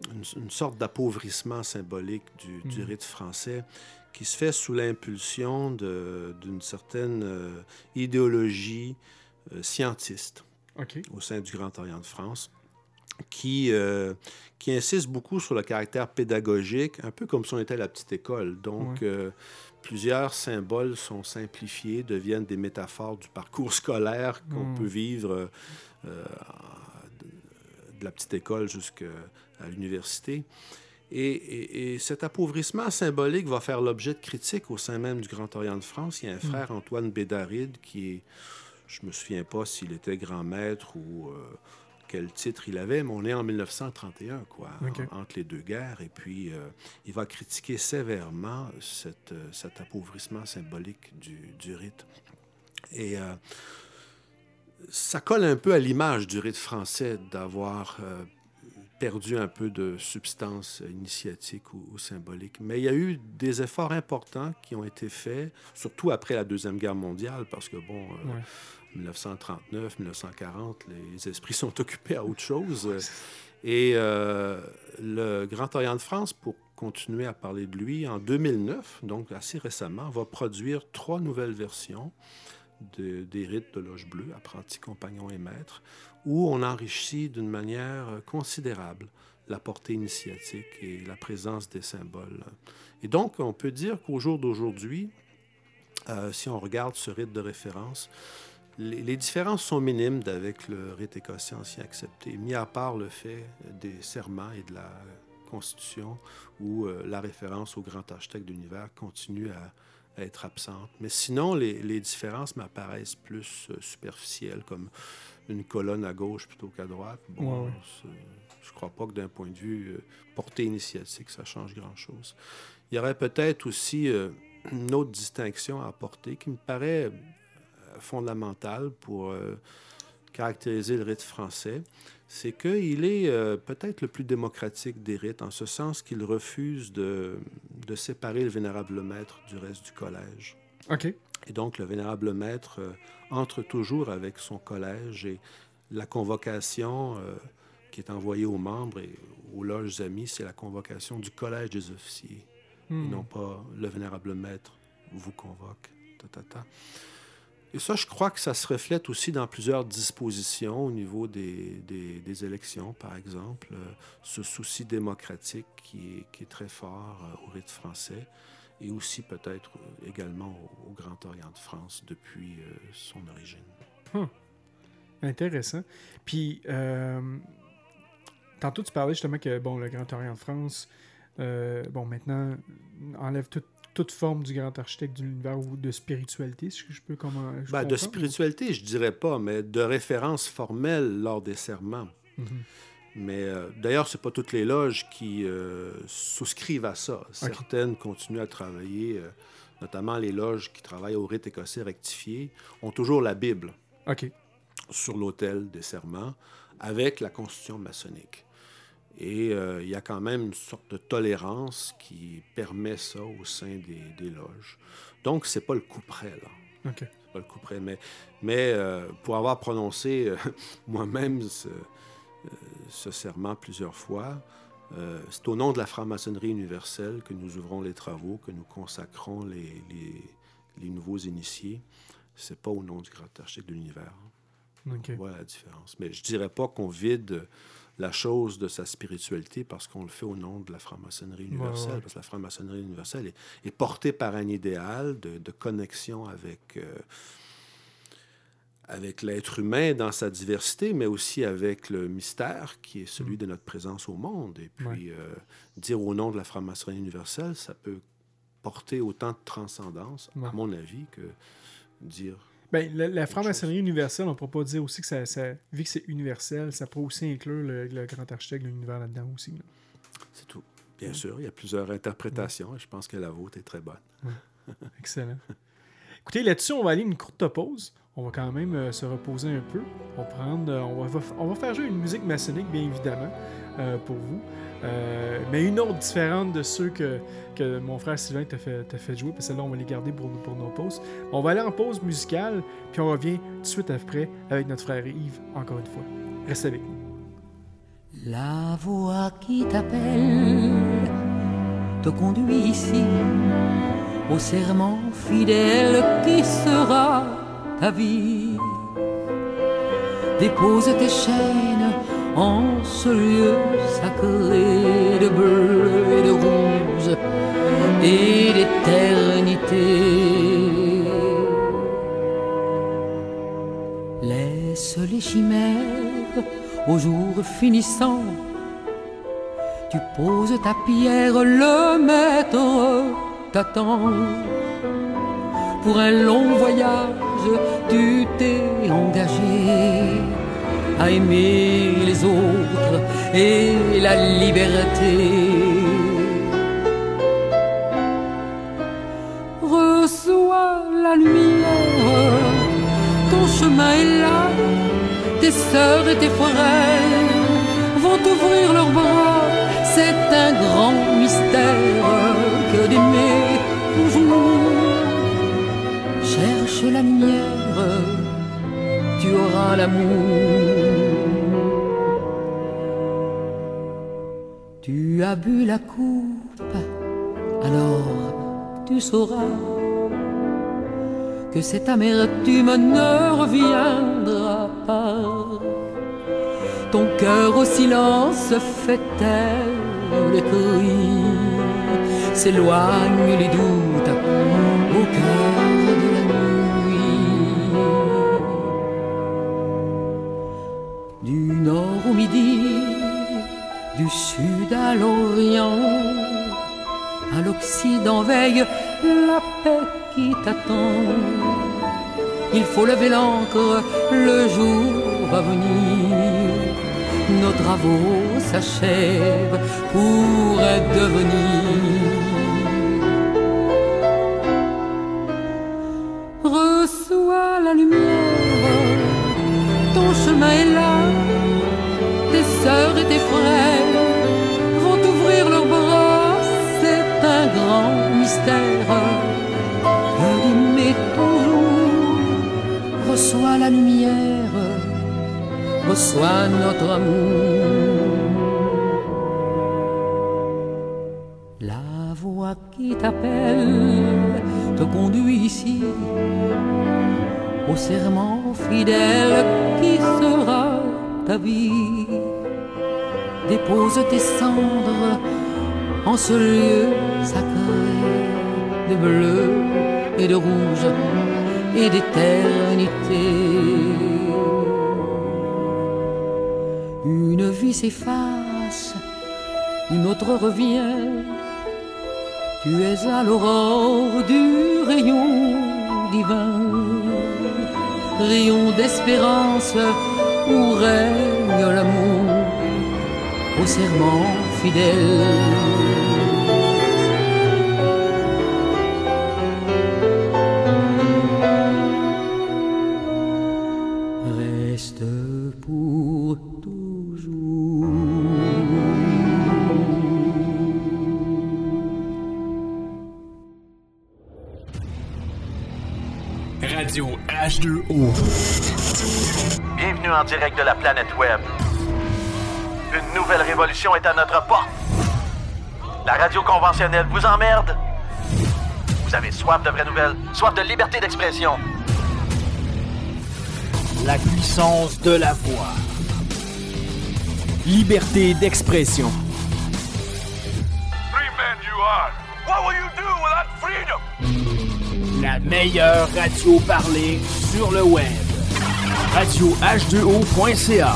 une, une sorte d'appauvrissement symbolique du, du Mhm. rite français qui se fait sous l'impulsion d'une certaine euh, idéologie euh, scientiste au sein du Grand Orient de France, qui, euh, qui insiste beaucoup sur le caractère pédagogique, un peu comme si on était à la petite école. Donc, Ouais. euh, plusieurs symboles sont simplifiés, deviennent des métaphores du parcours scolaire qu'on Mm. peut vivre euh, de la petite école jusqu'à l'université. Et, et- et cet appauvrissement symbolique va faire l'objet de critiques au sein même du Grand Orient de France. Il y a un frère, Antoine Bédaride, qui est, je me souviens pas s'il était grand maître ou euh, quel titre il avait, mais on est en 1931, quoi, en- entre les deux guerres. Et puis, euh, il va critiquer sévèrement cette, euh, cet appauvrissement symbolique du, du rite. Et euh, ça colle un peu à l'image du rite français d'avoir euh, perdu un peu de substance initiatique ou, ou symbolique. Mais il y a eu des efforts importants qui ont été faits, surtout après la Deuxième Guerre mondiale, parce que, bon, euh, Ouais. 1939, 1940, les esprits sont occupés à autre chose. Et euh, le Grand Orient de France, pour continuer à parler de lui, en 2009, donc assez récemment, va produire trois nouvelles versions de- des rites de loge bleue, apprenti, compagnon et maître, où on enrichit d'une manière considérable la portée initiatique et la présence des symboles. Et donc, on peut dire qu'au jour d'aujourd'hui, euh, si on regarde ce rite de référence, les, différences sont minimes avec le rite écossais ancien accepté, mis à part le fait des serments et de la Constitution, où euh, la référence au grand architecte de l'univers continue à, à être absente. Mais sinon, les, les différences m'apparaissent plus euh, superficielles, comme une colonne à gauche plutôt qu'à droite. Bon, Ouais, je ne crois pas que d'un point de vue euh, portée initiatique, ça change grand-chose. Il y aurait peut-être aussi euh, une autre distinction à apporter qui me paraît euh, fondamentale pour euh, caractériser le rite français, c'est qu'il est euh, peut-être le plus démocratique des rites, en ce sens qu'il refuse de, de séparer le vénérable maître du reste du collège. OK. Et donc, le vénérable maître euh, entre toujours avec son collège et la convocation euh, qui est envoyée aux membres et aux loges amis, c'est la convocation du collège des officiers, Hmm. et non pas le vénérable maître vous convoque. Ta, ta, ta. Et ça, je crois que ça se reflète aussi dans plusieurs dispositions au niveau des, des- élections, par exemple. Euh, ce souci démocratique qui est, qui est très fort euh, au rite français et aussi peut-être euh, également au, Grand Orient de France depuis euh, son origine. Intéressant. Puis, tantôt, tu parlais justement que, bon, le Grand Orient de France, bon, maintenant, enlève toute- toute forme du grand architecte de l'univers ou de spiritualité, si je peux comment. je Ben, de spiritualité, je dirais pas, mais de référence formelle lors des serments. Mhm. Mais euh, d'ailleurs, c'est pas toutes les loges qui euh, souscrivent à ça. Certaines continuent à travailler, euh, notamment les loges qui travaillent au rite écossais rectifié, ont toujours la Bible OK. sur l'autel des serments avec la constitution maçonnique. Et euh, il y a quand même une sorte de tolérance qui permet ça au sein des, des loges. Donc, c'est pas le coup près, là. OK. C'est pas le coup près. Mais, mais euh, pour avoir prononcé euh, moi-même ce, ce serment plusieurs fois, c'est au nom de la franc-maçonnerie universelle que nous ouvrons les travaux, que nous consacrons les, les, les nouveaux initiés. C'est pas au nom du grand architecte de l'univers. OK. Voilà la différence. Mais je dirais pas qu'on vide la chose de sa spiritualité parce qu'on le fait au nom de la franc-maçonnerie universelle. ouais. Parce que la franc-maçonnerie universelle est, est portée par un idéal de, de connexion avec, euh, avec l'être humain dans sa diversité, mais aussi avec le mystère qui est celui de notre présence au monde. Et puis, euh, dire au nom de la franc-maçonnerie universelle, ça peut porter autant de transcendance, à mon avis, que dire Ben, la, la franc-maçonnerie universelle, on ne pourrait pas dire aussi que ça, ça- vu que c'est universel, ça pourrait aussi inclure le, le grand architecte de l'univers là-dedans aussi. là. C'est tout. Bien sûr, il y a plusieurs interprétations et je pense que la vôtre est très bonne. Excellent. Écoutez, là-dessus, on va aller une courte pause. on va quand même euh, se reposer un peu. On va, prendre, euh, on, va, on va faire jouer une musique maçonnique, bien évidemment, euh, pour vous. Euh, mais une autre différente de ceux que, que mon frère Sylvain t'a fait, fait jouer, parce que là, on va les garder pour, pour nos pauses. On va aller en pause musicale, puis on revient tout de suite après avec notre frère Yves, encore une fois. Restez avec nous. La voix qui t'appelle te conduit ici au serment fidèle qui sera ta vie. Dépose tes chaînes en ce lieu sacré de bleu et de rouge et d'éternité. Laisse les chimères au jour finissant. Tu poses ta pierre, le maître t'attend. Pour un long voyage, tu t'es engagé aimer les autres et la liberté. Reçois la lumière, ton chemin est là, tes sœurs et tes frères vont t'ouvrir leurs bras. C'est un grand mystère que d'aimer toujours. Cherche la lumière, tu auras l'amour. Tu as bu la coupe, alors tu sauras que cette amertume ne reviendra pas. Ton cœur au silence fait taire les cris, s'éloigne les doutes au cœur nord au midi, du sud à l'orient, à l'occident veille la paix qui t'attend. Il faut lever l'ancre, le jour va venir. Nos travaux s'achèvent pour devenir. Reçois la lumière, ton chemin est là. Sœurs et tes frères vont ouvrir leurs bras. C'est un grand mystère que d'aimer toujours. Reçois la lumière, reçois notre amour. La voix qui t'appelle te conduit ici au serment fidèle qui sera ta vie. Dépose tes cendres en ce lieu sacré de bleu et de rouge et d'éternité. Une vie s'efface, une autre revient. Tu es à l'aurore du rayon divin, rayon d'espérance où règne l'amour au serment fidèle. Reste pour toujours. Radio H2O. Bienvenue en direct de la planète Web. Une nouvelle révolution est à notre porte. La radio conventionnelle vous emmerde. Vous avez soif de vraies nouvelles, soif de liberté d'expression. La puissance de la voix. Liberté d'expression. La meilleure radio parlée sur le web. Radio H2O.ca.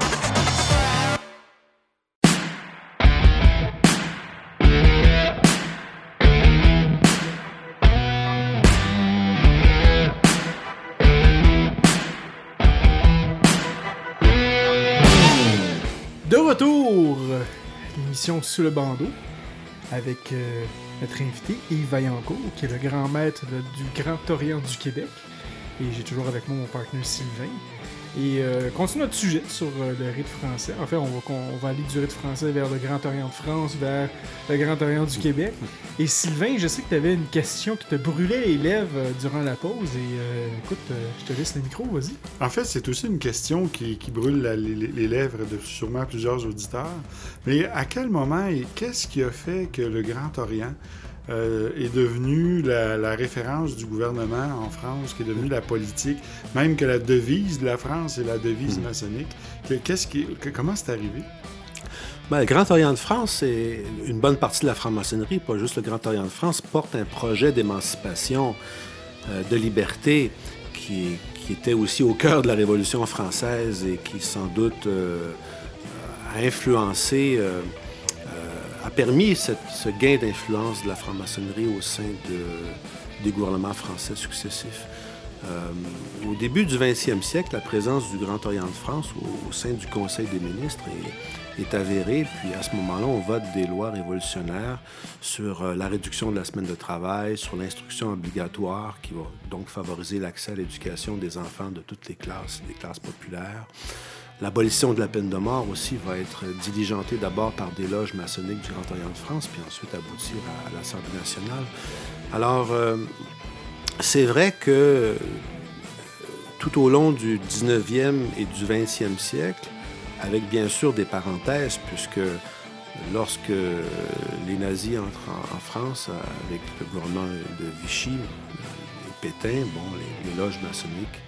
Sous le bandeau, avec euh, notre invité Yves Vaillancourt, qui est le grand maître du Grand Orient du Québec. Et j'ai toujours avec moi mon partenaire Sylvain. Et euh, continue notre sujet sur euh, le rite français. En fait, on va, aller du rite français vers le Grand Orient de France, vers le Grand Orient du Québec. Et Sylvain, je sais que tu avais une question qui te brûlait les lèvres euh, durant la pause. Et euh, écoute, je te laisse le micro, vas-y. En fait, c'est aussi une question qui, brûle les lèvres de sûrement plusieurs auditeurs. Mais à quel moment et qu'est-ce qui a fait que le Grand Orient euh, est devenu la, la référence du gouvernement en France, qui est devenu la politique, même que la devise de la France est la devise maçonnique? Que- Qu'est-ce qui, que- comment c'est arrivé? Ben, le Grand Orient de France et une bonne partie de la franc-maçonnerie, pas juste le Grand Orient de France, porte un projet d'émancipation, euh, de liberté qui, qui était aussi au cœur de la Révolution française et qui sans doute euh, a influencé, a permis ce gain d'influence de la franc-maçonnerie au sein de- des gouvernements français successifs. Euh, au début du 20e siècle, la présence du Grand Orient de France au, sein du Conseil des ministres est, est avérée. Puis à ce moment-là, on vote des lois révolutionnaires sur euh, la réduction de la semaine de travail, sur l'instruction obligatoire qui va donc favoriser l'accès à l'éducation des enfants de toutes les classes, des classes populaires. L'abolition de la peine de mort aussi va être diligentée d'abord par des loges maçonniques du Grand Orient de France, puis ensuite aboutir à, l'Assemblée nationale. Alors, euh, c'est vrai que euh, tout au long du 19e et du 20e siècle, avec bien sûr des parenthèses, puisque lorsque les nazis entrent en, France euh, avec le gouvernement de Vichy et Pétain, bon, les loges maçonniques,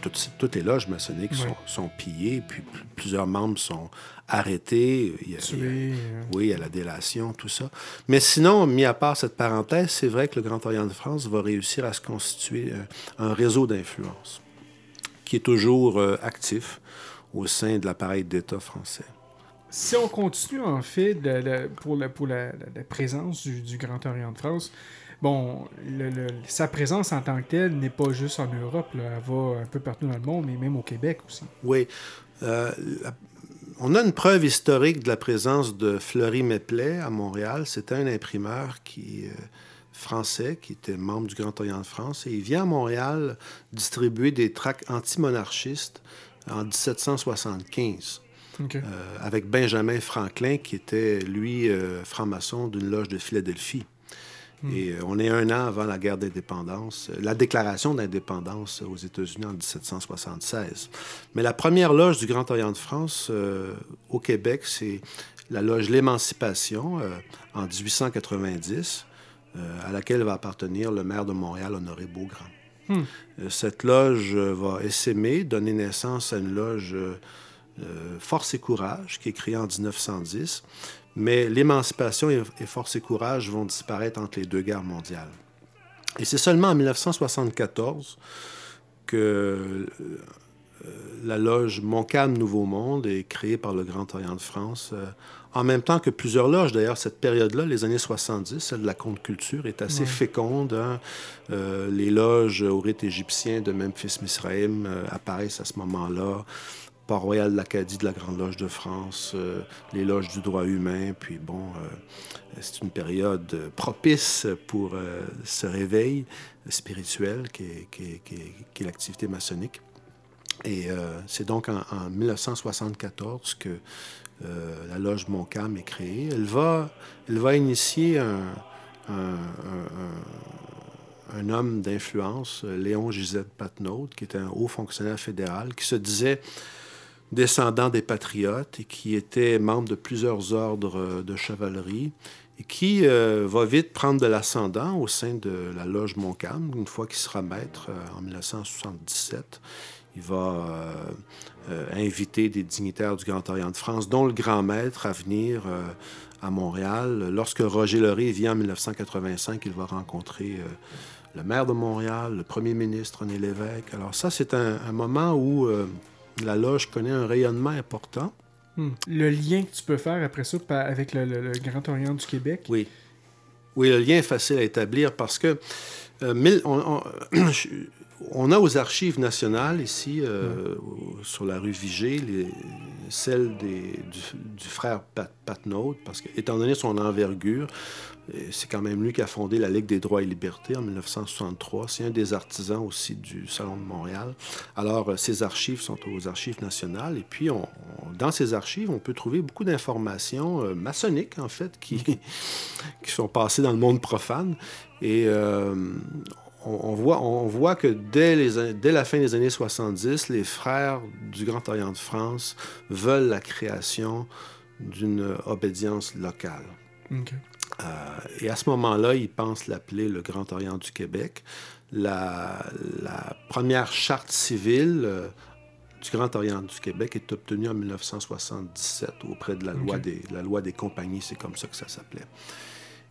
toutes, toutes les loges maçonniques sont, sont pillées, puis pl- plusieurs membres sont arrêtés. Il y a- il y a- euh, oui, la délation, tout ça. Mais sinon, mis à part cette parenthèse, c'est vrai que le Grand Orient de France va réussir à se constituer euh, un réseau d'influence qui est toujours euh, actif au sein de l'appareil d'État français. Si on continue, en fait, de- de- pour, la, pour la, la- la présence du, du Grand Orient de France, bon, le- le- sa présence en tant que telle n'est pas juste en Europe, là, elle va un peu partout dans le monde, mais même au Québec aussi. Oui. Euh, la- on a une preuve historique de la présence de Fleury Meplet à Montréal. C'était un imprimeur qui, euh, français qui était membre du Grand Orient de France et il vient à Montréal distribuer des tracts antimonarchistes en 1775 Ok. euh, avec Benjamin Franklin qui était, lui, euh, franc-maçon d'une loge de Philadelphie. Et euh, on est un an avant la guerre d'indépendance, euh, la déclaration d'indépendance aux États-Unis en 1776. Mais la première loge du Grand Orient de France euh, au Québec, c'est la loge L'Émancipation euh, en 1890, euh, à laquelle va appartenir le maire de Montréal, Honoré Beaugrand. Hmm. Cette loge va essaimer, donner naissance à une loge Force et Courage, qui est créée en 1910. Mais l'émancipation et, et Force et Courage vont disparaître entre les deux guerres mondiales. Et c'est seulement en 1974 que euh, la loge Montcalm Nouveau Monde est créée par le Grand Orient de France. euh, en même temps que plusieurs loges, d'ailleurs, cette période-là, les années 70, celle de la contre-culture, est assez Ouais. féconde. hein. Euh, les loges au rite égyptien de Memphis-Misraïm euh, apparaissent à ce moment-là. Port-Royal de l'Acadie de la Grande Loge de France, euh, les loges du droit humain, puis bon, euh, c'est une période euh, propice pour ce réveil spirituel qui est, l'activité maçonnique. Et c'est donc en, en 1974 que la loge Montcalm est créée. Elle va, elle va initier un, homme d'influence, Léon Gisette Patnaud, qui était un haut fonctionnaire fédéral, qui se disait descendant des patriotes et qui était membre de plusieurs ordres euh, de chevalerie et qui euh, va vite prendre de l'ascendant au sein de la loge Montcalm, une fois qu'il sera maître euh, en 1977. Il va inviter des dignitaires du Grand Orient de France, dont le grand maître à venir à Montréal. Lorsque Roger Leray vient en 1985, il va rencontrer le maire de Montréal, le premier ministre René Lévesque. Alors ça, c'est un, moment où la loge connaît un rayonnement important. Hmm. Le lien que tu peux faire après ça avec le, le- le Grand Orient du Québec? Oui. Oui, le lien est facile à établir parce que euh, mille- on- on- je- on a aux archives nationales ici, euh, sur la rue Vigée, les, celle du, frère Pat, Patnaud, parce que, étant donné son envergure, c'est quand même lui qui a fondé la Ligue des droits et libertés en 1963. C'est un des artisans aussi du Salon de Montréal. Alors, ces archives sont aux archives nationales. Et puis, dans ces archives, on peut trouver beaucoup d'informations maçonniques, en fait, qui, qui sont passées dans le monde profane. Et on, voit, on voit que dès, les, dès la fin des années 70, les frères du Grand Orient de France veulent la création d'une obédience locale. Euh, et à ce moment-là, ils pensent l'appeler le Grand Orient du Québec. La, première charte civile euh, du Grand Orient du Québec est obtenue en 1977 auprès de la, loi, des, la loi des compagnies, c'est comme ça que ça s'appelait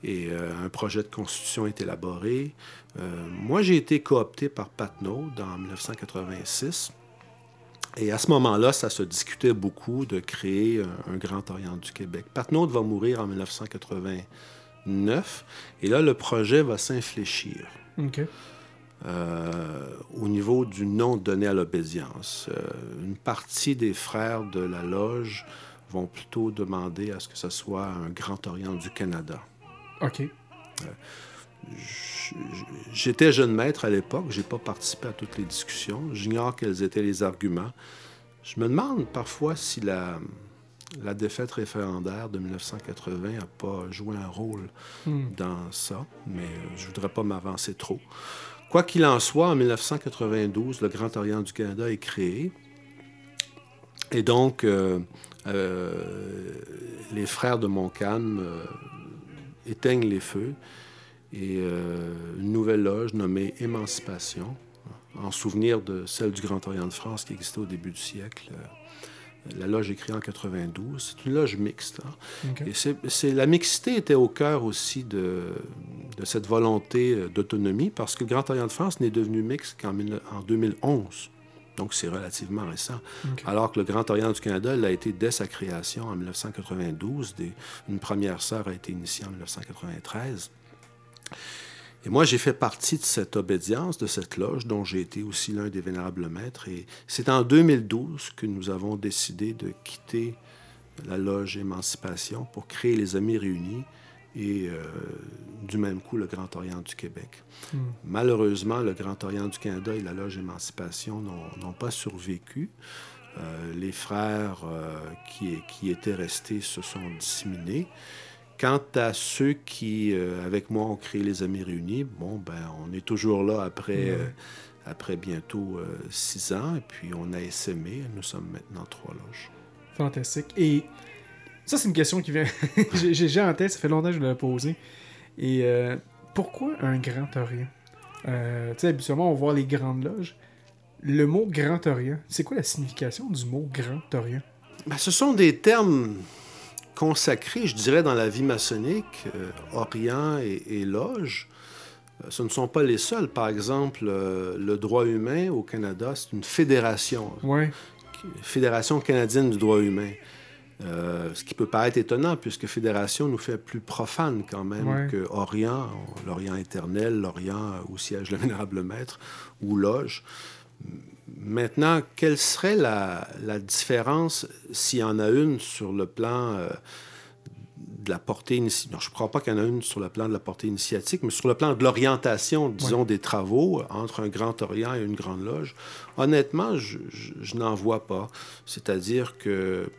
et euh, un projet de constitution est élaboré. Euh, moi, j'ai été coopté par Patnaud en 1986. Et à ce moment-là, ça se discutait beaucoup de créer un, Grand Orient du Québec. Patnaud va mourir en 1989. Et là, le projet va s'infléchir. Euh, au niveau du nom donné à l'obédience. une partie des frères de la loge vont plutôt demander à ce que ce soit un Grand Orient du Canada. OK. J'étais jeune maître à l'époque, j'ai pas participé à toutes les discussions, j'ignore quels étaient les arguments. Je me demande parfois si la, la défaite référendaire de 1980 n'a pas joué un rôle hmm. dans ça, mais je voudrais pas m'avancer trop. Quoi qu'il en soit, en 1992, le Grand Orient du Canada est créé. Et donc, euh, euh, les frères de Montcalm euh, éteignent les feux et euh, une nouvelle loge nommée Émancipation, en souvenir de celle du Grand Orient de France qui existait au début du siècle. La loge est créée en 92. C'est une loge mixte. Hein. Et c'est, la mixité était au cœur aussi de, de cette volonté euh, d'autonomie parce que le Grand Orient de France n'est devenu mixte qu'en en 2011. Donc, c'est relativement récent. Alors que le Grand Orient du Canada l'a été dès sa création en 1992. une première sœur a été initiée en 1993. Et moi, j'ai fait partie de cette obédience, de cette loge, dont j'ai été aussi l'un des vénérables maîtres. Et c'est en 2012 que nous avons décidé de quitter la loge Émancipation pour créer les Amis réunis, et euh, du même coup le Grand Orient du Québec. Hmm. Malheureusement, le Grand Orient du Canada et la Loge Émancipation n'ont pas survécu. Euh, les frères euh, qui, qui, étaient restés se sont disséminés. Quant à ceux qui, avec moi, ont créé les Amis Réunis, bon, ben, on est toujours là après, hmm. après bientôt six ans, et puis on a essaimé. Nous sommes maintenant trois loges. Fantastique. Et ça, c'est une question qui vient. J'ai en tête, ça fait longtemps que je l'ai posée. Et euh, pourquoi un Grand Orient? Euh, Tu sais, habituellement, on voit les grandes loges. Le mot Grand Orient, c'est quoi la signification du mot Grand Orient? Ben, Ce sont des termes consacrés, je dirais, dans la vie maçonnique, euh, Orient et, loge. Ce ne sont pas les seuls. Par exemple, le droit humain au Canada, c'est une fédération. Ouais. Fédération canadienne du droit humain. Euh, ce qui peut paraître étonnant, puisque Fédération nous fait plus profane quand même que Orient, l'Orient éternel, l'Orient où siège le vénérable maître, ou Loge. Maintenant, quelle serait la, différence, s'il y en a une, sur le plan euh, de la portée initiatique? Non, je ne crois pas qu'il y en a une sur le plan de la portée initiatique, mais sur le plan de l'orientation, disons, des travaux entre un Grand Orient et une Grande Loge. Honnêtement, je, je n'en vois pas. C'est-à-dire que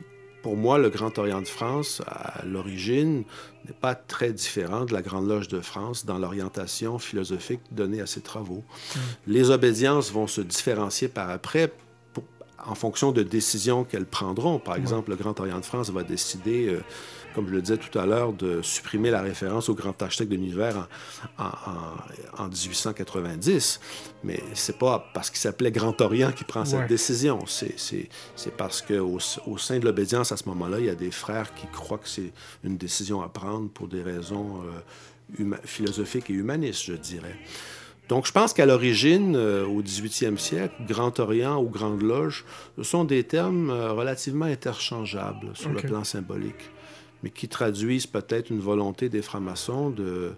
pour moi, le Grand Orient de France, à l'origine, n'est pas très différent de la Grande Loge de France dans l'orientation philosophique donnée à ses travaux. Mm. Les obédiences vont se différencier par après en fonction de décisions qu'elles prendront. Par exemple, le Grand Orient de France va décider... Euh, comme je le disais tout à l'heure, de supprimer la référence au grand architecte de l'univers en, 1890. Mais c'est pas parce qu'il s'appelait Grand Orient qu'il prend cette décision. C'est parce qu'au au sein de l'obédience, à ce moment-là, il y a des frères qui croient que c'est une décision à prendre pour des raisons euh, philosophiques et humanistes, je dirais. Donc, je pense qu'à l'origine, euh, au 18e siècle, Grand Orient ou Grande Loge, ce sont des termes euh, relativement interchangeables sur le plan symbolique mais qui traduisent peut-être une volonté des francs-maçons de,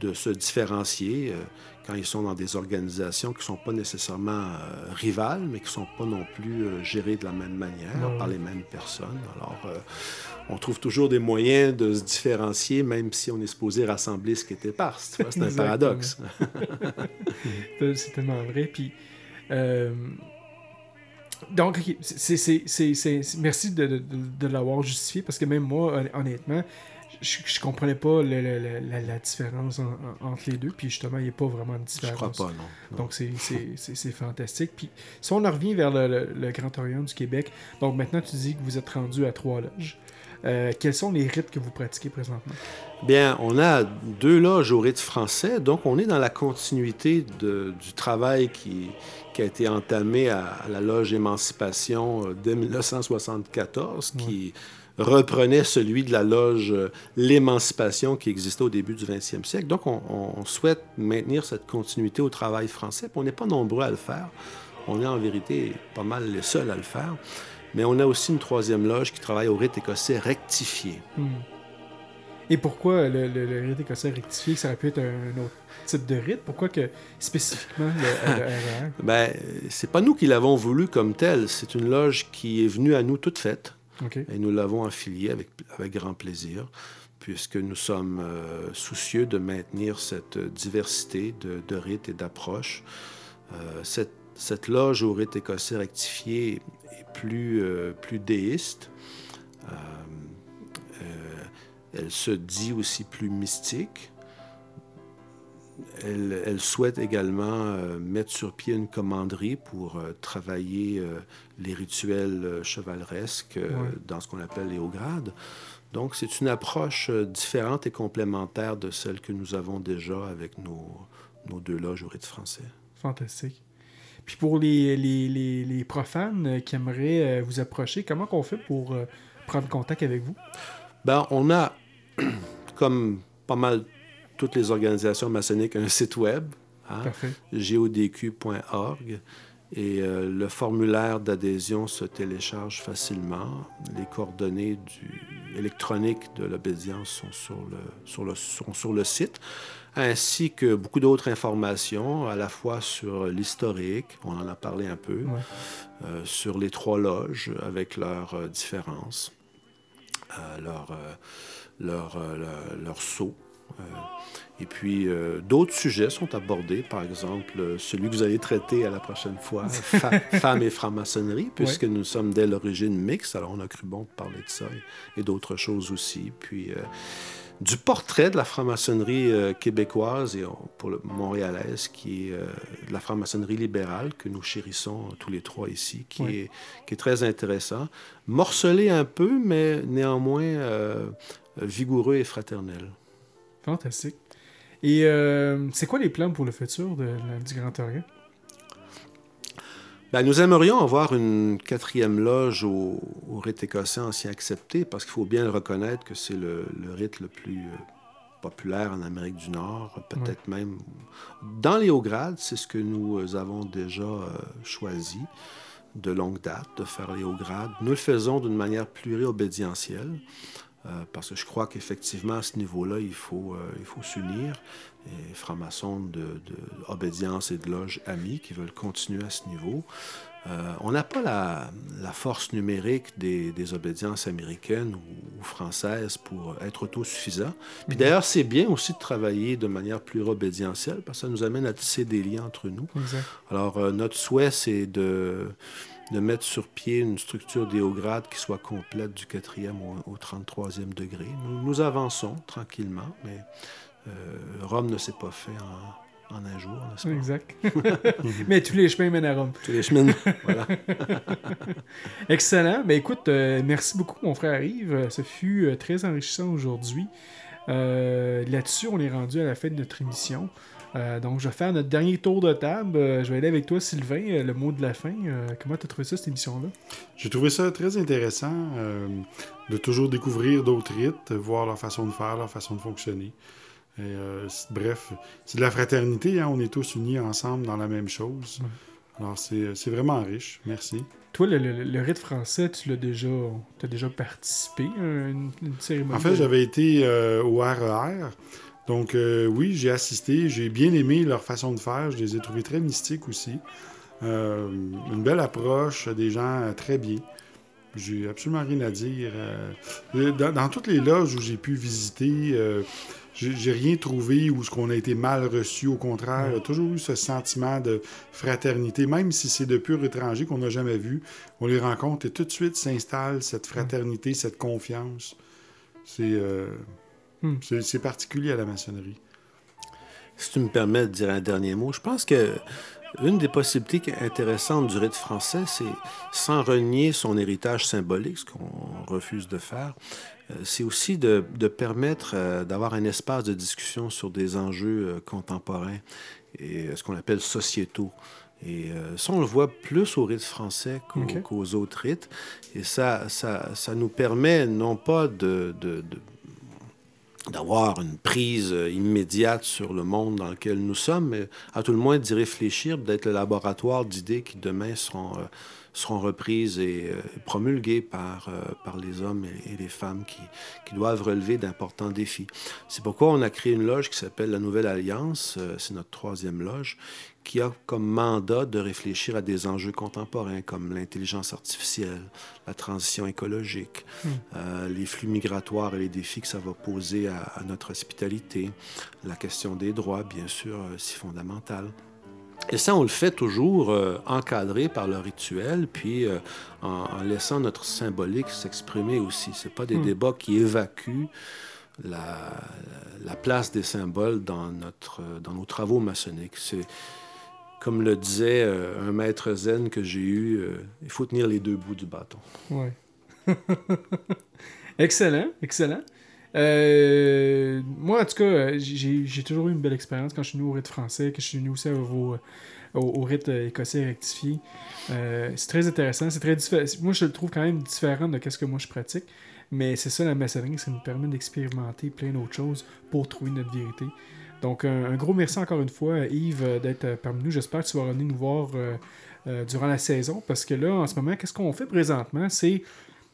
de se différencier euh, quand ils sont dans des organisations qui ne sont pas nécessairement euh, rivales, mais qui ne sont pas non plus euh, gérées de la même manière par les mêmes personnes. Alors, on trouve toujours des moyens de se différencier, même si on est supposé rassembler ce qui est vois, C'est un paradoxe. C'est tellement vrai. Puis, donc, merci de, de- de l'avoir justifié parce que même moi, hon- honnêtement, je, je comprenais pas le- le- le- la, la différence en- en- entre les deux. Puis justement, il n'y a pas vraiment de Je différence. crois pas, non. non. Donc, c'est- c'est c'est- c'est fantastique. Puis, si on en revient vers le, le- le Grand Orient du Québec, donc maintenant, tu dis que vous êtes rendu à trois loges. Euh, quels sont les rites que vous pratiquez présentement? Bien, on a deux loges au rite français, donc on est dans la continuité de- du travail qui, qui a été entamé à, à la loge Émancipation euh, dès 1974, qui reprenait celui de la loge euh, L'Émancipation qui existait au début du 20e siècle. Donc on, on souhaite maintenir cette continuité au travail français, puis on n'est pas nombreux à le faire. On est en vérité pas mal les seuls à le faire. Mais on a aussi une troisième loge qui travaille au rite écossais rectifié. Hmm. Et pourquoi le, le- le rite écossais rectifié, ça aurait pu être un autre type de rite? Pourquoi que spécifiquement le, le RER? Ben, c'est pas nous qui l'avons voulu comme tel. C'est une loge qui est venue à nous toute faite. Et nous l'avons affiliée avec, avec grand plaisir, puisque nous sommes euh, soucieux de maintenir cette diversité de, de rites et d'approches. Euh, cette, cette loge au rite écossais rectifié est plus, euh, plus déiste. Elle se dit aussi plus mystique. Elle, elle souhaite également euh, mettre sur pied une commanderie pour euh, travailler euh, les rituels chevaleresques dans ce qu'on appelle les hauts grades. Donc, c'est une approche différente et complémentaire de celle que nous avons déjà avec nos, nos deux loges au rite français. Fantastique. Puis pour les, les, les, les profanes qui aimeraient vous approcher, comment qu'on fait pour prendre contact avec vous? Ben, on a, comme pas mal toutes les organisations maçonniques, un site web, hein, godq.org, et euh, le formulaire d'adhésion se télécharge facilement. Les coordonnées du, électroniques de l'obédience sont sur le, sur, le, sont sur le site, ainsi que beaucoup d'autres informations, à la fois sur l'historique, on en a parlé un peu, Ouais. euh, sur les trois loges avec leurs euh, différences, leur, euh, leur, euh, leur, leur sceau. Et puis, euh, d'autres sujets sont abordés, par exemple, celui que vous allez traiter à la prochaine fois, femmes et franc-maçonnerie, puisque nous sommes dès l'origine mixte, alors on a cru bon de parler de ça et, et d'autres choses aussi. Puis, du portrait de la franc-maçonnerie euh, québécoise et on- pour le montréalaise, qui est euh, de la franc-maçonnerie libérale, que nous chérissons tous les trois ici, qui, est, qui est très intéressant. Morcelé un peu, mais néanmoins euh, vigoureux et fraternel. Fantastique. Et c'est quoi les plans pour le futur de, du Grand Orient? Ben, nous aimerions avoir une quatrième loge au, au rite écossais ancien accepté, parce qu'il faut bien le reconnaître que c'est le, le rite le plus euh, populaire en Amérique du Nord, peut-être même dans les hauts grades, c'est ce que nous avons déjà euh, choisi de longue date, de faire les hauts grades. Nous le faisons d'une manière pluriobédientielle, euh, parce que je crois qu'effectivement, à ce niveau-là, il faut, euh, il faut s'unir. Et francs-maçons de, de obédience et de loge amis qui veulent continuer à ce niveau. Euh, on n'a pas la, la force numérique des, des obédiences américaines ou, ou françaises pour être autosuffisants. Puis d'ailleurs, c'est bien aussi de travailler de manière pluriobédientielle parce que ça nous amène à tisser des liens entre nous. Exact. Alors, notre souhait, c'est de, de mettre sur pied une structure grades qui soit complète du 4e au, au 33e degré. Nous, nous avançons tranquillement, mais euh, Rome ne s'est pas fait en, en un jour, n'est-ce pas? Exact. Mais tous les chemins mènent à Rome. Tous les chemins, voilà. Excellent. Ben écoute, euh, merci beaucoup, mon frère Yves. Euh, Ce fut euh, très enrichissant aujourd'hui. Là-dessus, on est rendu à la fin de notre émission. Euh, donc, je vais faire notre dernier tour de table. Euh, je vais aller avec toi, Sylvain, euh, le mot de la fin. Comment tu as trouvé ça, cette émission-là? J'ai trouvé ça très intéressant de toujours découvrir d'autres rites, voir leur façon de faire, leur façon de fonctionner. Et, bref, c'est de la fraternité, hein, on est tous unis ensemble dans la même chose. Alors c'est c'est vraiment riche, merci. Toi, le, le- le rite français, tu l'as déjà, as déjà participé à une, une cérémonie? En fait, j'avais été au RER Donc, euh, oui, j'ai assisté. J'ai bien aimé leur façon de faire. Je les ai trouvés très mystiques aussi. Euh, une belle approche, des gens euh, très bien. J'ai absolument rien à dire. Dans, dans toutes les loges où j'ai pu visiter, j'ai rien trouvé où ce qu'on a été mal reçu. Au contraire, il y a toujours eu ce sentiment de fraternité, même si c'est de purs étrangers qu'on n'a jamais vus. On les rencontre et tout de suite s'installe cette fraternité, cette confiance. C'est Hmm. c'est- particulier à la maçonnerie. Si tu me permets de dire un dernier mot, je pense que une des possibilités intéressantes du rite français, c'est sans renier son héritage symbolique, ce qu'on refuse de faire, euh, c'est aussi de, de permettre euh, d'avoir un espace de discussion sur des enjeux euh, contemporains et euh, ce qu'on appelle sociétaux. Et ça, on le voit plus au rite français qu'aux autres rites. Et ça, ça, ça nous permet non pas de- de- de d'avoir une prise euh, immédiate sur le monde dans lequel nous sommes, mais à tout le moins d'y réfléchir, d'être le laboratoire d'idées qui demain seront, euh, seront reprises et euh, promulguées par, par les hommes et, et les femmes qui, qui doivent relever d'importants défis. C'est pourquoi on a créé une loge qui s'appelle la Nouvelle Alliance, c'est notre troisième loge, qui a comme mandat de réfléchir à des enjeux contemporains comme l'intelligence artificielle, la transition écologique, euh, les flux migratoires et les défis que ça va poser à, à notre hospitalité, la question des droits, bien sûr, euh, si fondamentale. Et ça, on le fait toujours euh, encadré par le rituel, puis euh, en, en laissant notre symbolique s'exprimer aussi. Ce pas des Hmm. débats qui évacuent la, la place des symboles dans, notre, dans nos travaux maçonniques. C'est, comme le disait euh, un maître zen que j'ai eu, euh, il faut tenir les deux bouts du bâton. Ouais. excellent, excellent. Euh, moi, en tout cas, j'ai toujours eu une belle expérience quand je suis venu au rite français, que je suis venu aussi au, rite écossais rectifié. C'est très intéressant. C'est très diffé- Moi, je le trouve quand même différent de ce que moi je pratique. Mais c'est ça la maçonnerie, ça nous permet d'expérimenter plein d'autres choses pour trouver notre vérité. Donc, un, gros merci encore une fois, Yves, euh, d'être euh, parmi nous. J'espère que tu vas revenir nous voir euh, euh, durant la saison parce que là, en ce moment, qu'est-ce qu'on fait présentement? C'est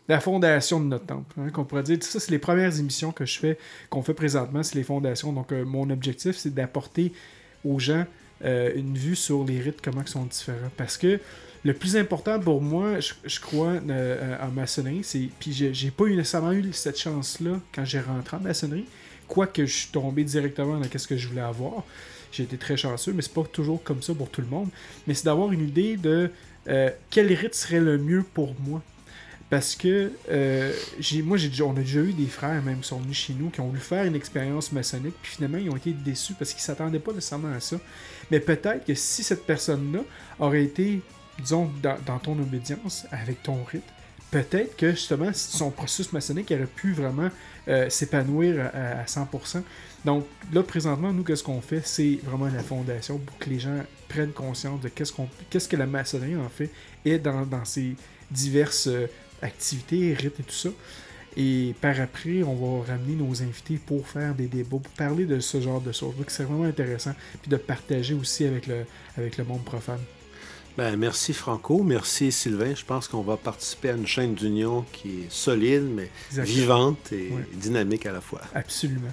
la fondation de notre temple. hein, qu'on pourrait dire, ça, c'est les premières émissions que je fais, qu'on fait présentement, c'est les fondations. Donc, euh, mon objectif, c'est d'apporter aux gens euh, une vue sur les rites, comment ils sont différents. Parce que le plus important pour moi, je, crois, euh, euh, en maçonnerie, c'est. Puis j'ai pas nécessairement eu cette chance-là quand j'ai rentré en maçonnerie, quoique je suis tombé directement dans ce que je voulais avoir. J'ai été très chanceux, mais c'est pas toujours comme ça pour tout le monde. Mais c'est d'avoir une idée de euh, quel rite serait le mieux pour moi. Parce que euh, moi, on a déjà eu des frères même qui sont venus chez nous qui ont voulu faire une expérience maçonnique, puis finalement, ils ont été déçus parce qu'ils s'attendaient pas nécessairement à ça. Mais peut-être que si cette personne-là aurait été, disons, dans, dans ton obédience, avec ton rite, peut-être que justement, son processus maçonnique aurait pu vraiment euh, s'épanouir à, à 100%. Donc là, présentement, nous, qu'est-ce qu'on fait? C'est vraiment la fondation pour que les gens prennent conscience de qu'est-ce, que la maçonnerie en fait est dans, ses diverses euh, activités, rites et tout ça. Et par après, on va ramener nos invités pour faire des débats, pour parler de ce genre de choses. Donc c'est vraiment intéressant. Puis de partager aussi avec le monde profane. Ben, merci Franco, merci Sylvain. Je pense qu'on va participer à une chaîne d'union qui est solide, mais Exactement. vivante et dynamique à la fois. Absolument.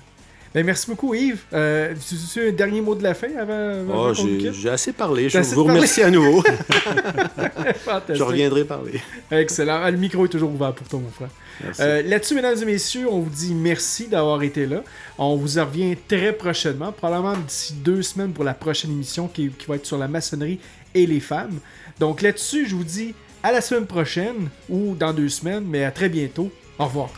Ben, merci beaucoup, Yves. Euh, tu tu as un dernier mot de la fin avant, avant Oh, j'ai assez parlé. T'as Je assez vous remercie à nouveau. Je reviendrai parler. Excellent. Ah, Le micro est toujours ouvert pour toi, mon frère. Euh, Là-dessus, mesdames et messieurs, on vous dit merci d'avoir été là. On vous en revient très prochainement, probablement d'ici deux semaines pour la prochaine émission qui, qui va être sur la maçonnerie et les femmes. Donc là-dessus, je vous dis à la semaine prochaine ou dans deux semaines, mais à très bientôt. Au revoir.